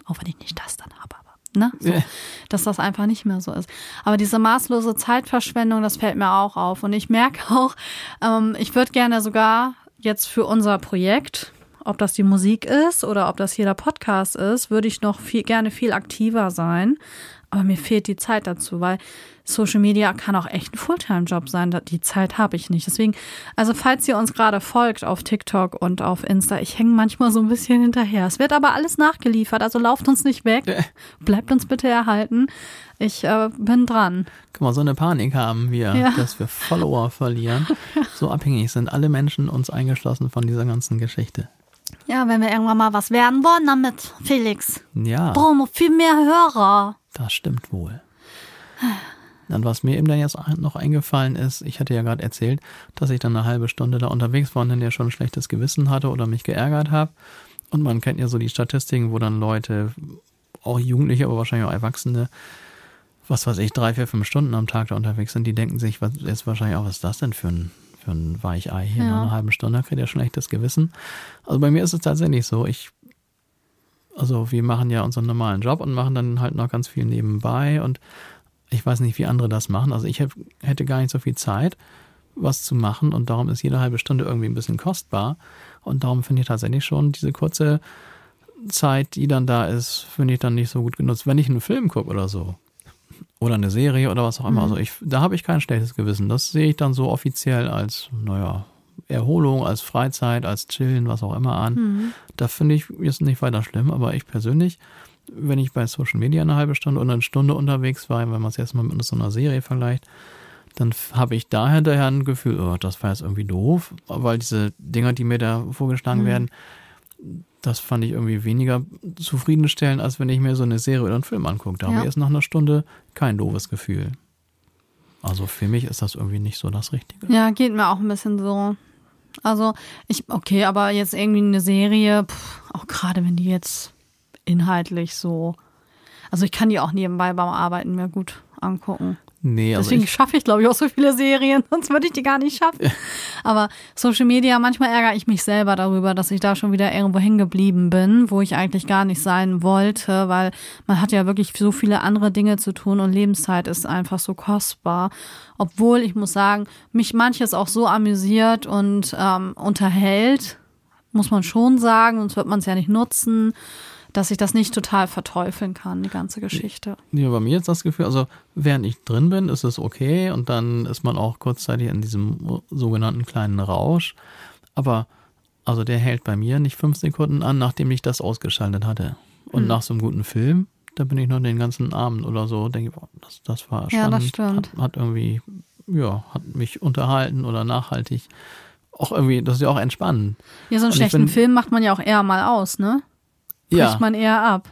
Auch wenn ich nicht das dann habe. Ne? So, Ja. dass das einfach nicht mehr so ist. Aber diese maßlose Zeitverschwendung, das fällt mir auch auf. Und ich merke auch, ähm, ich würde gerne sogar jetzt für unser Projekt, ob das die Musik ist oder ob das hier der Podcast ist, würde ich noch viel, gerne viel aktiver sein. Aber mir fehlt die Zeit dazu, weil Social Media kann auch echt ein Fulltime-Job sein. Die Zeit habe ich nicht. Deswegen, also falls ihr uns gerade folgt auf TikTok und auf Insta, ich hänge manchmal so ein bisschen hinterher. Es wird aber alles nachgeliefert, also lauft uns nicht weg. Bleibt uns bitte erhalten. Ich äh, bin dran. Guck mal, so eine Panik haben wir, Ja. dass wir Follower verlieren. So abhängig sind alle Menschen uns eingeschlossen von dieser ganzen Geschichte. Ja, wenn wir irgendwann mal was werden wollen damit, Felix. Ja, Brauchen wir viel mehr Hörer. das stimmt wohl. Dann, was mir eben dann jetzt noch eingefallen ist, ich hatte ja gerade erzählt, dass ich dann eine halbe Stunde da unterwegs war und dann ja schon ein schlechtes Gewissen hatte oder mich geärgert habe. Und man kennt ja so die Statistiken, wo dann Leute, auch Jugendliche, aber wahrscheinlich auch Erwachsene, was weiß ich, drei, vier, fünf Stunden am Tag da unterwegs sind, die denken sich, was ist wahrscheinlich auch, was ist das denn für ein, für ein Weichei hier Ja. nach einer halben Stunde, kriegt er schlechtes Gewissen. Also bei mir ist es tatsächlich so, ich, also wir machen ja unseren normalen Job und machen dann halt noch ganz viel nebenbei und ich weiß nicht, wie andere das machen. Also ich hätt- hätte gar nicht so viel Zeit, was zu machen und darum ist jede halbe Stunde irgendwie ein bisschen kostbar und darum finde ich tatsächlich schon diese kurze Zeit, die dann da ist, finde ich dann nicht so gut genutzt. Wenn ich einen Film gucke oder so oder eine Serie oder was auch immer, also ich, da habe ich kein schlechtes Gewissen. Das sehe ich dann so offiziell als, naja, Erholung, als Freizeit, als Chillen, was auch immer an. Da finde ich ist nicht weiter schlimm, aber ich persönlich wenn ich bei Social Media eine halbe Stunde oder eine Stunde unterwegs war, wenn man es jetzt mal mit so einer Serie vergleicht, dann habe ich da hinterher ein Gefühl, oh, das war jetzt irgendwie doof, weil diese Dinger, die mir da vorgeschlagen mhm. werden, das fand ich irgendwie weniger zufriedenstellend, als wenn ich mir so eine Serie oder einen Film angucke. Da ja. habe ich erst nach einer Stunde kein doofes Gefühl. Also für mich ist das irgendwie nicht so das Richtige. Ja, geht mir auch ein bisschen so. Also ich, okay, aber jetzt irgendwie eine Serie, pff, auch gerade wenn die jetzt inhaltlich so, also ich kann die auch nebenbei beim Arbeiten mir gut angucken. Nee, also Deswegen schaffe ich, glaube ich, auch so viele Serien, sonst würde ich die gar nicht schaffen. Aber Social Media, manchmal ärgere ich mich selber darüber, dass ich da schon wieder irgendwo hingeblieben bin, wo ich eigentlich gar nicht sein wollte, weil man hat ja wirklich so viele andere Dinge zu tun und Lebenszeit ist einfach so kostbar. Obwohl, ich muss sagen, mich manches auch so amüsiert und ähm, unterhält, muss man schon sagen, sonst wird man es ja nicht nutzen dass ich das nicht total verteufeln kann, die ganze Geschichte. Ja, bei mir ist das Gefühl, also während ich drin bin, ist es okay und dann ist man auch kurzzeitig in diesem sogenannten kleinen Rausch. Aber also der hält bei mir nicht fünf Sekunden an, nachdem ich das ausgeschaltet hatte. Und hm. nach so einem guten Film, da bin ich noch den ganzen Abend oder so, denke ich, das, das war spannend. Ja, das stimmt. Hat, hat irgendwie, ja, hat mich unterhalten oder nachhaltig auch irgendwie, das ist ja auch entspannend. Ja, so einen schlechten bin, Film macht man ja auch eher mal aus, ne? Bricht ja. man eher ab.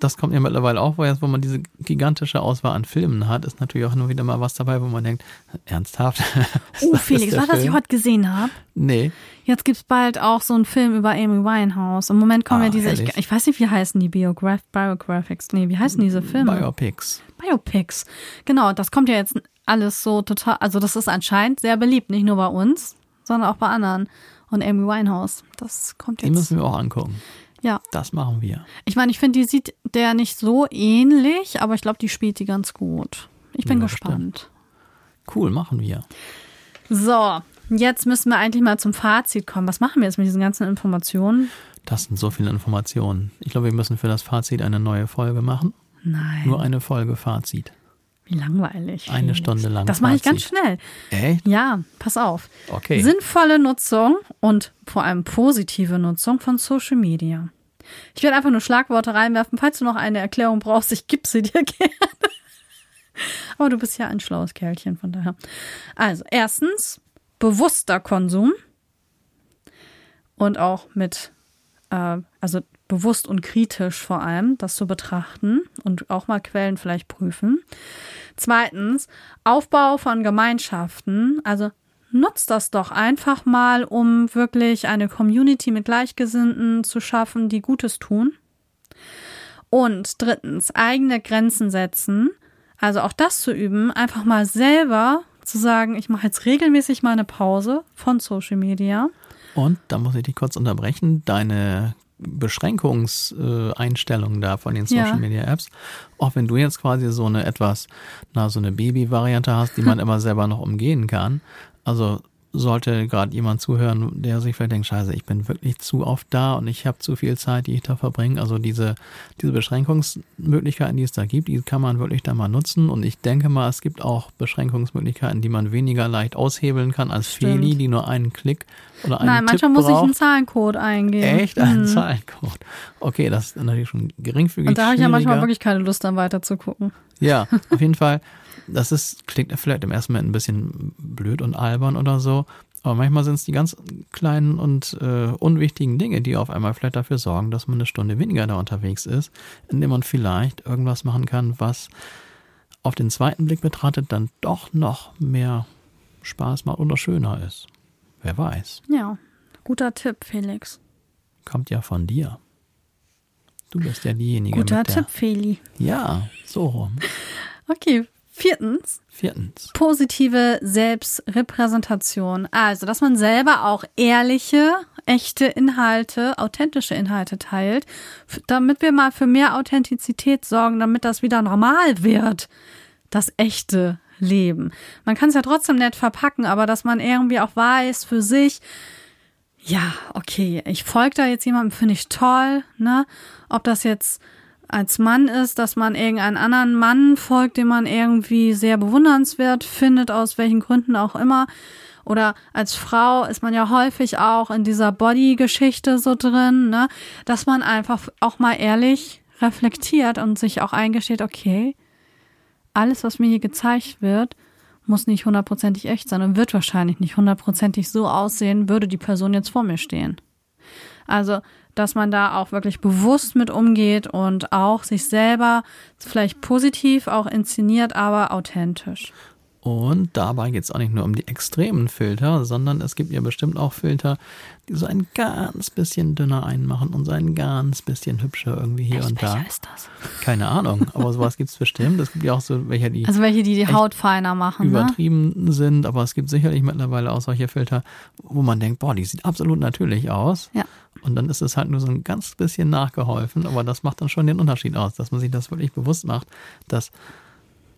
Das kommt ja mittlerweile auch, weil jetzt, wo man diese gigantische Auswahl an Filmen hat, ist natürlich auch nur wieder mal was dabei, wo man denkt, ernsthaft? Oh, Felix, war das, was ich heute gesehen habe? Nee. Jetzt gibt es bald auch so einen Film über Amy Winehouse. Im Moment kommen ah, ja diese, ich, ich, weiß nicht, wie heißen die Biograph Biographics? Nee, wie heißen diese Filme? Biopics. Biopics. Genau, das kommt ja jetzt alles so total, also das ist anscheinend sehr beliebt, nicht nur bei uns, sondern auch bei anderen. Und Amy Winehouse, das kommt jetzt. Die müssen wir auch angucken. Ja. Das machen wir. Ich meine, ich finde, die sieht der nicht so ähnlich, aber ich glaube, die spielt die ganz gut. Ich bin ja, gespannt. Stimmt. Cool, machen wir. So, jetzt müssen wir eigentlich mal zum Fazit kommen. Was machen wir jetzt mit diesen ganzen Informationen? Das sind so viele Informationen. Ich glaube, wir müssen für das Fazit eine neue Folge machen. Nein. Nur eine Folge Fazit. Wie langweilig. Eine Stunde lang. Das mache ich ganz schnell. Echt? Ja, pass auf. Okay. Sinnvolle Nutzung und vor allem positive Nutzung von Social Media. Ich werde einfach nur Schlagworte reinwerfen. Falls du noch eine Erklärung brauchst, ich gebe sie dir gerne. Aber du bist ja ein schlaues Kerlchen, von daher. Also, erstens, bewusster Konsum. Und auch mit, äh, also bewusst und kritisch vor allem, das zu betrachten und auch mal Quellen vielleicht prüfen. Zweitens, Aufbau von Gemeinschaften. Also nutzt das doch einfach mal, um wirklich eine Community mit Gleichgesinnten zu schaffen, die Gutes tun. Und drittens, eigene Grenzen setzen. Also auch das zu üben, einfach mal selber zu sagen, ich mache jetzt regelmäßig mal eine Pause von Social Media. Und da muss ich dich kurz unterbrechen. Deine Beschränkungseinstellungen da von den Social Media Apps. Auch wenn du jetzt quasi so eine etwas, na, so eine Baby-Variante hast, die man immer selber noch umgehen kann. Also sollte gerade jemand zuhören, der sich vielleicht denkt, scheiße, ich bin wirklich zu oft da und ich habe zu viel Zeit, die ich da verbringe. Also diese, diese Beschränkungsmöglichkeiten, die es da gibt, die kann man wirklich da mal nutzen. Und ich denke mal, es gibt auch Beschränkungsmöglichkeiten, die man weniger leicht aushebeln kann als Stimmt. Feli, die nur einen Klick oder einen Nein, Tipp manchmal muss ich einen Zahlencode eingeben. Echt? Einen mhm. Zahlencode. Okay, das ist natürlich schon geringfügig. Und da habe ich ja manchmal wirklich keine Lust, dann weiter zu gucken. Ja, auf jeden Fall das ist, klingt vielleicht im ersten Moment ein bisschen blöd und albern oder so, aber manchmal sind es die ganz kleinen und äh, unwichtigen Dinge, die auf einmal vielleicht dafür sorgen, dass man eine Stunde weniger da unterwegs ist, indem man vielleicht irgendwas machen kann, was auf den zweiten Blick betrachtet dann doch noch mehr Spaß macht oder schöner ist. Wer weiß. Ja, guter Tipp, Felix. Kommt ja von dir. Du bist ja diejenige. Guter der, Tipp, Feli. Ja, so rum. Okay, Viertens. Viertens. Positive Selbstrepräsentation. Also, dass man selber auch ehrliche, echte Inhalte, authentische Inhalte teilt, damit wir mal für mehr Authentizität sorgen, damit das wieder normal wird. Das echte Leben. Man kann es ja trotzdem nett verpacken, aber dass man irgendwie auch weiß für sich, ja, okay, ich folge da jetzt jemandem, finde ich toll, ne? Ob das jetzt als Mann ist, dass man irgendeinen anderen Mann folgt, den man irgendwie sehr bewundernswert findet, aus welchen Gründen auch immer. Oder als Frau ist man ja häufig auch in dieser Body-Geschichte so drin, ne? dass man einfach auch mal ehrlich reflektiert und sich auch eingesteht, okay, alles, was mir hier gezeigt wird, muss nicht hundertprozentig echt sein und wird wahrscheinlich nicht hundertprozentig so aussehen, würde die Person jetzt vor mir stehen. Also, dass man da auch wirklich bewusst mit umgeht und auch sich selber vielleicht positiv auch inszeniert, aber authentisch. Und dabei geht es auch nicht nur um die extremen Filter, sondern es gibt ja bestimmt auch Filter, die so ein ganz bisschen dünner einmachen und so ein ganz bisschen hübscher irgendwie hier Echt, und da. Ist das? Keine Ahnung, aber sowas gibt es bestimmt. Es gibt ja auch so welche, die Also welche, die die Haut feiner machen. Ne? übertrieben sind, aber es gibt sicherlich mittlerweile auch solche Filter, wo man denkt, boah, die sieht absolut natürlich aus. Ja. Und dann ist es halt nur so ein ganz bisschen nachgeholfen, aber das macht dann schon den Unterschied aus, dass man sich das wirklich bewusst macht, dass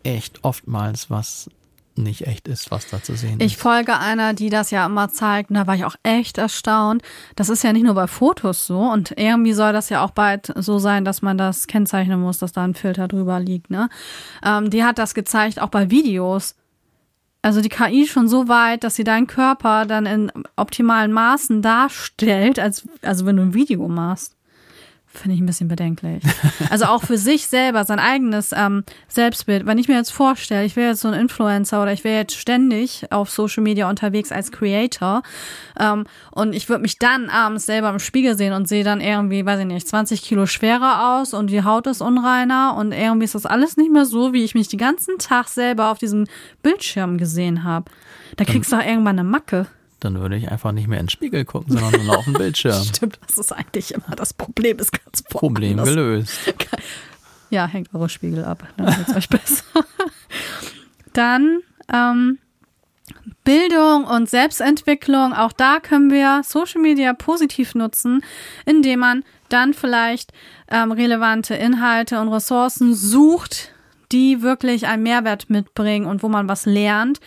echt oftmals was nicht echt ist, was da zu sehen Ich ist. folge einer, die das ja immer zeigt, und da war ich auch echt erstaunt. Das ist ja nicht nur bei Fotos so und irgendwie soll das ja auch bald so sein, dass man das kennzeichnen muss, dass da ein Filter drüber liegt. Ne? Ähm, die hat das gezeigt, auch bei Videos. Also die KI schon so weit, dass sie deinen Körper dann in optimalen Maßen darstellt, als also wenn du ein Video machst. Finde ich ein bisschen bedenklich. Also auch für sich selber, sein eigenes ähm, Selbstbild. Wenn ich mir jetzt vorstelle, ich wäre jetzt so ein Influencer oder ich wäre jetzt ständig auf Social Media unterwegs als Creator ähm, und ich würde mich dann abends selber im Spiegel sehen und sehe dann irgendwie, weiß ich nicht, 20 Kilo schwerer aus und die Haut ist unreiner und irgendwie ist das alles nicht mehr so, wie ich mich den ganzen Tag selber auf diesem Bildschirm gesehen habe. Da kriegst du doch irgendwann eine Macke. Dann würde ich einfach nicht mehr ins Spiegel gucken, sondern nur noch auf den Bildschirm. Stimmt, das ist eigentlich immer das Problem, ist ganz Problem woanders. gelöst. Ja, hängt eure Spiegel ab, dann geht's euch besser. Dann ähm, Bildung und Selbstentwicklung. Auch da können wir Social Media positiv nutzen, indem man dann vielleicht ähm, relevante Inhalte und Ressourcen sucht, die wirklich einen Mehrwert mitbringen und wo man was lernt.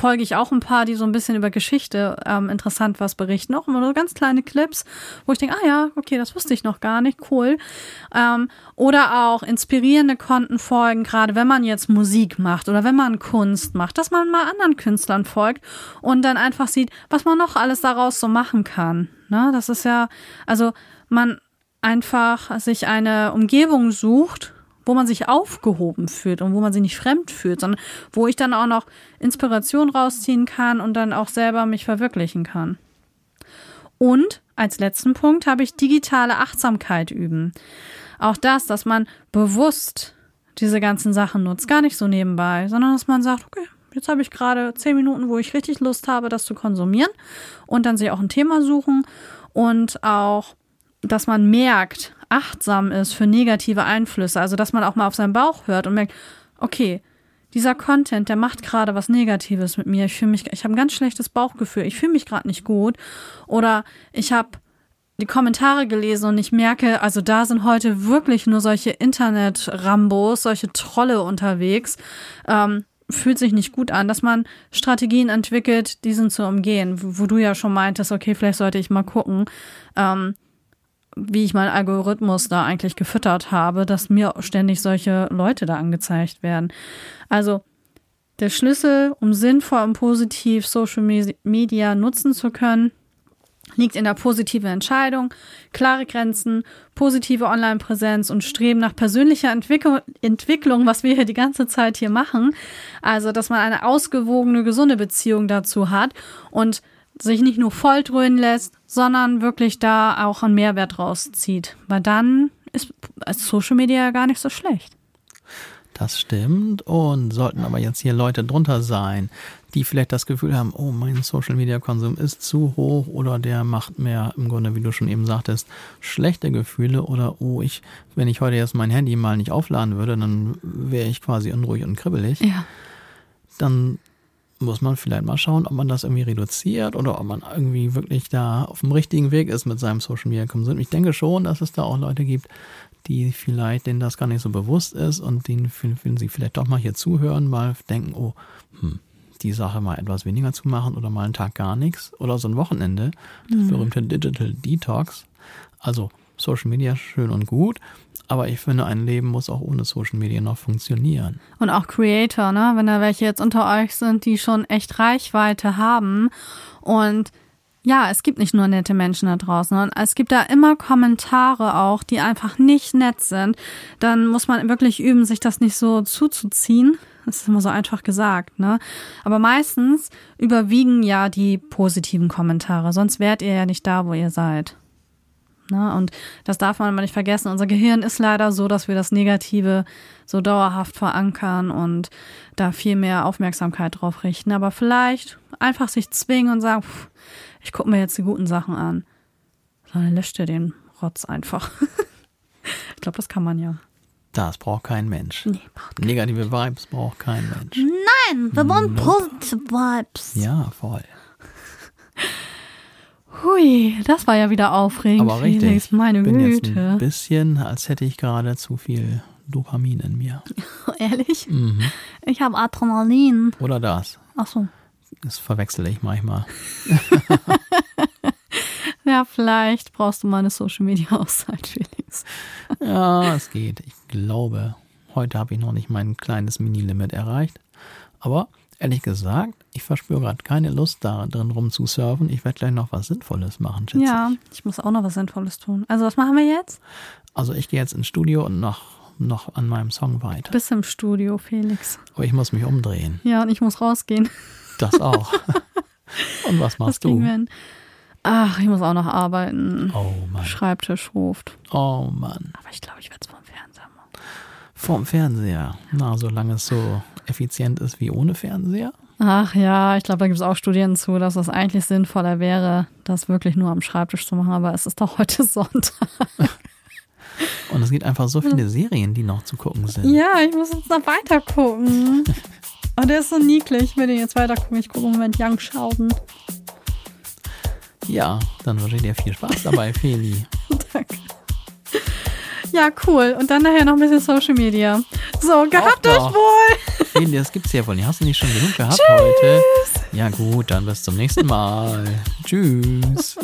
Folge ich auch ein paar, die so ein bisschen über Geschichte ähm, interessant was berichten. Auch immer nur ganz kleine Clips, wo ich denke, ah ja, okay, das wusste ich noch gar nicht, cool. Ähm, oder auch inspirierende Konten folgen, gerade wenn man jetzt Musik macht oder wenn man Kunst macht, dass man mal anderen Künstlern folgt und dann einfach sieht, was man noch alles daraus so machen kann. Ne? Das ist ja, also man einfach sich eine Umgebung sucht, wo man sich aufgehoben fühlt und wo man sich nicht fremd fühlt, sondern wo ich dann auch noch Inspiration rausziehen kann und dann auch selber mich verwirklichen kann. Und als letzten Punkt habe ich digitale Achtsamkeit üben. Auch das, dass man bewusst diese ganzen Sachen nutzt, gar nicht so nebenbei, sondern dass man sagt, okay, jetzt habe ich gerade zehn Minuten, wo ich richtig Lust habe, das zu konsumieren und dann sich auch ein Thema suchen und auch, dass man merkt, achtsam ist für negative Einflüsse, also dass man auch mal auf seinen Bauch hört und merkt, okay, dieser Content, der macht gerade was Negatives mit mir. Ich fühle mich, ich habe ein ganz schlechtes Bauchgefühl. Ich fühle mich gerade nicht gut. Oder ich habe die Kommentare gelesen und ich merke, also da sind heute wirklich nur solche Internet-Rambos, solche Trolle unterwegs. Ähm, fühlt sich nicht gut an, dass man Strategien entwickelt, diesen zu umgehen, wo, du ja schon meintest, okay, vielleicht sollte ich mal gucken, ähm, wie ich meinen Algorithmus da eigentlich gefüttert habe, dass mir ständig solche Leute da angezeigt werden. Also der Schlüssel, um sinnvoll und positiv Social Media nutzen zu können, liegt in der positiven Entscheidung, klare Grenzen, positive Online-Präsenz und Streben nach persönlicher Entwickl Entwicklung, was wir hier die ganze Zeit hier machen. Also, dass man eine ausgewogene, gesunde Beziehung dazu hat und sich nicht nur volltrönen lässt, sondern wirklich da auch einen Mehrwert rauszieht. Weil dann ist Social Media ja gar nicht so schlecht. Das stimmt. Und sollten aber jetzt hier Leute drunter sein, die vielleicht das Gefühl haben, oh, mein Social Media Konsum ist zu hoch oder der macht mir im Grunde, wie du schon eben sagtest, schlechte Gefühle oder oh, ich, wenn ich heute jetzt mein Handy mal nicht aufladen würde, dann wäre ich quasi unruhig und kribbelig. Ja. Dann muss man vielleicht mal schauen, ob man das irgendwie reduziert oder ob man irgendwie wirklich da auf dem richtigen Weg ist mit seinem Social Media Konsum. Ich denke schon, dass es da auch Leute gibt, die vielleicht, denen das gar nicht so bewusst ist und denen, wenn sie vielleicht doch mal hier zuhören, mal denken, oh, hm, die Sache mal etwas weniger zu machen oder mal einen Tag gar nichts oder so ein Wochenende, das Mhm. berühmte Digital Detox. Also Social Media schön und gut, aber ich finde, ein Leben muss auch ohne Social Media noch funktionieren. Und auch Creator, ne? Wenn da welche jetzt unter euch sind, die schon echt Reichweite haben und ja, es gibt nicht nur nette Menschen da draußen, sondern es gibt da immer Kommentare auch, die einfach nicht nett sind. Dann muss man wirklich üben, sich das nicht so zuzuziehen. Das ist immer so einfach gesagt, ne? Aber meistens überwiegen ja die positiven Kommentare, sonst wärt ihr ja nicht da, wo ihr seid. Ne? Und das darf man immer nicht vergessen. Unser Gehirn ist leider so, dass wir das Negative so dauerhaft verankern und da viel mehr Aufmerksamkeit drauf richten. Aber vielleicht einfach sich zwingen und sagen, pff, ich gucke mir jetzt die guten Sachen an. Dann löscht ihr den Rotz einfach. ich glaube, das kann man ja. Das braucht kein Mensch. Nee, braucht Negative Vibes braucht kein Mensch. Nein, wir wollen positive Vibes. Ja, voll. Hui, das war ja wieder aufregend, Aber richtig. Felix. Meine bin jetzt ein Güte. bisschen, als hätte ich gerade zu viel Dopamin in mir. Ehrlich? Mhm. Ich habe Adrenalin. Oder das. Ach so. Das verwechsel ich manchmal. Ja, vielleicht brauchst du mal eine Social Media Auszeit, Felix. Ja, es geht. Ich glaube, heute habe ich noch nicht mein kleines Mini-Limit erreicht. Aber ehrlich gesagt, ich verspüre gerade keine Lust da drin rumzusurfen. Ich werde gleich noch was Sinnvolles machen, schätze Ja, ich. ich muss auch noch was Sinnvolles tun. Also, was machen wir jetzt? Also ich gehe jetzt ins Studio und noch, noch an meinem Song weiter. Bist im Studio, Felix. Aber ich muss mich umdrehen. Ja, und ich muss rausgehen. Das auch. und was machst kriegen du? Ach, ich muss auch noch arbeiten. Oh Mann. Schreibtisch ruft. Oh Mann. Aber ich glaube, ich werde es vom Fernseher machen. Vorm Fernseher. Na, solange es so effizient ist wie ohne Fernseher. Ach ja, ich glaube, da gibt es auch Studien zu, dass es eigentlich sinnvoller wäre, das wirklich nur am Schreibtisch zu machen. Aber es ist doch heute Sonntag. Und es gibt einfach so viele Serien, die noch zu gucken sind. Ja, ich muss jetzt noch weiter gucken. Aber der ist so niedlich. Ich will den jetzt weiter gucken. Ich gucke im Moment Young Sheldon. Ja, dann wünsche ich dir viel Spaß dabei, Feli. Danke. Ja, cool. Und dann nachher noch ein bisschen Social Media. So, gehabt euch wohl. Feli, das gibt's ja wohl nicht. Hast du nicht schon genug gehabt heute? Ja gut, dann bis zum nächsten Mal. Tschüss.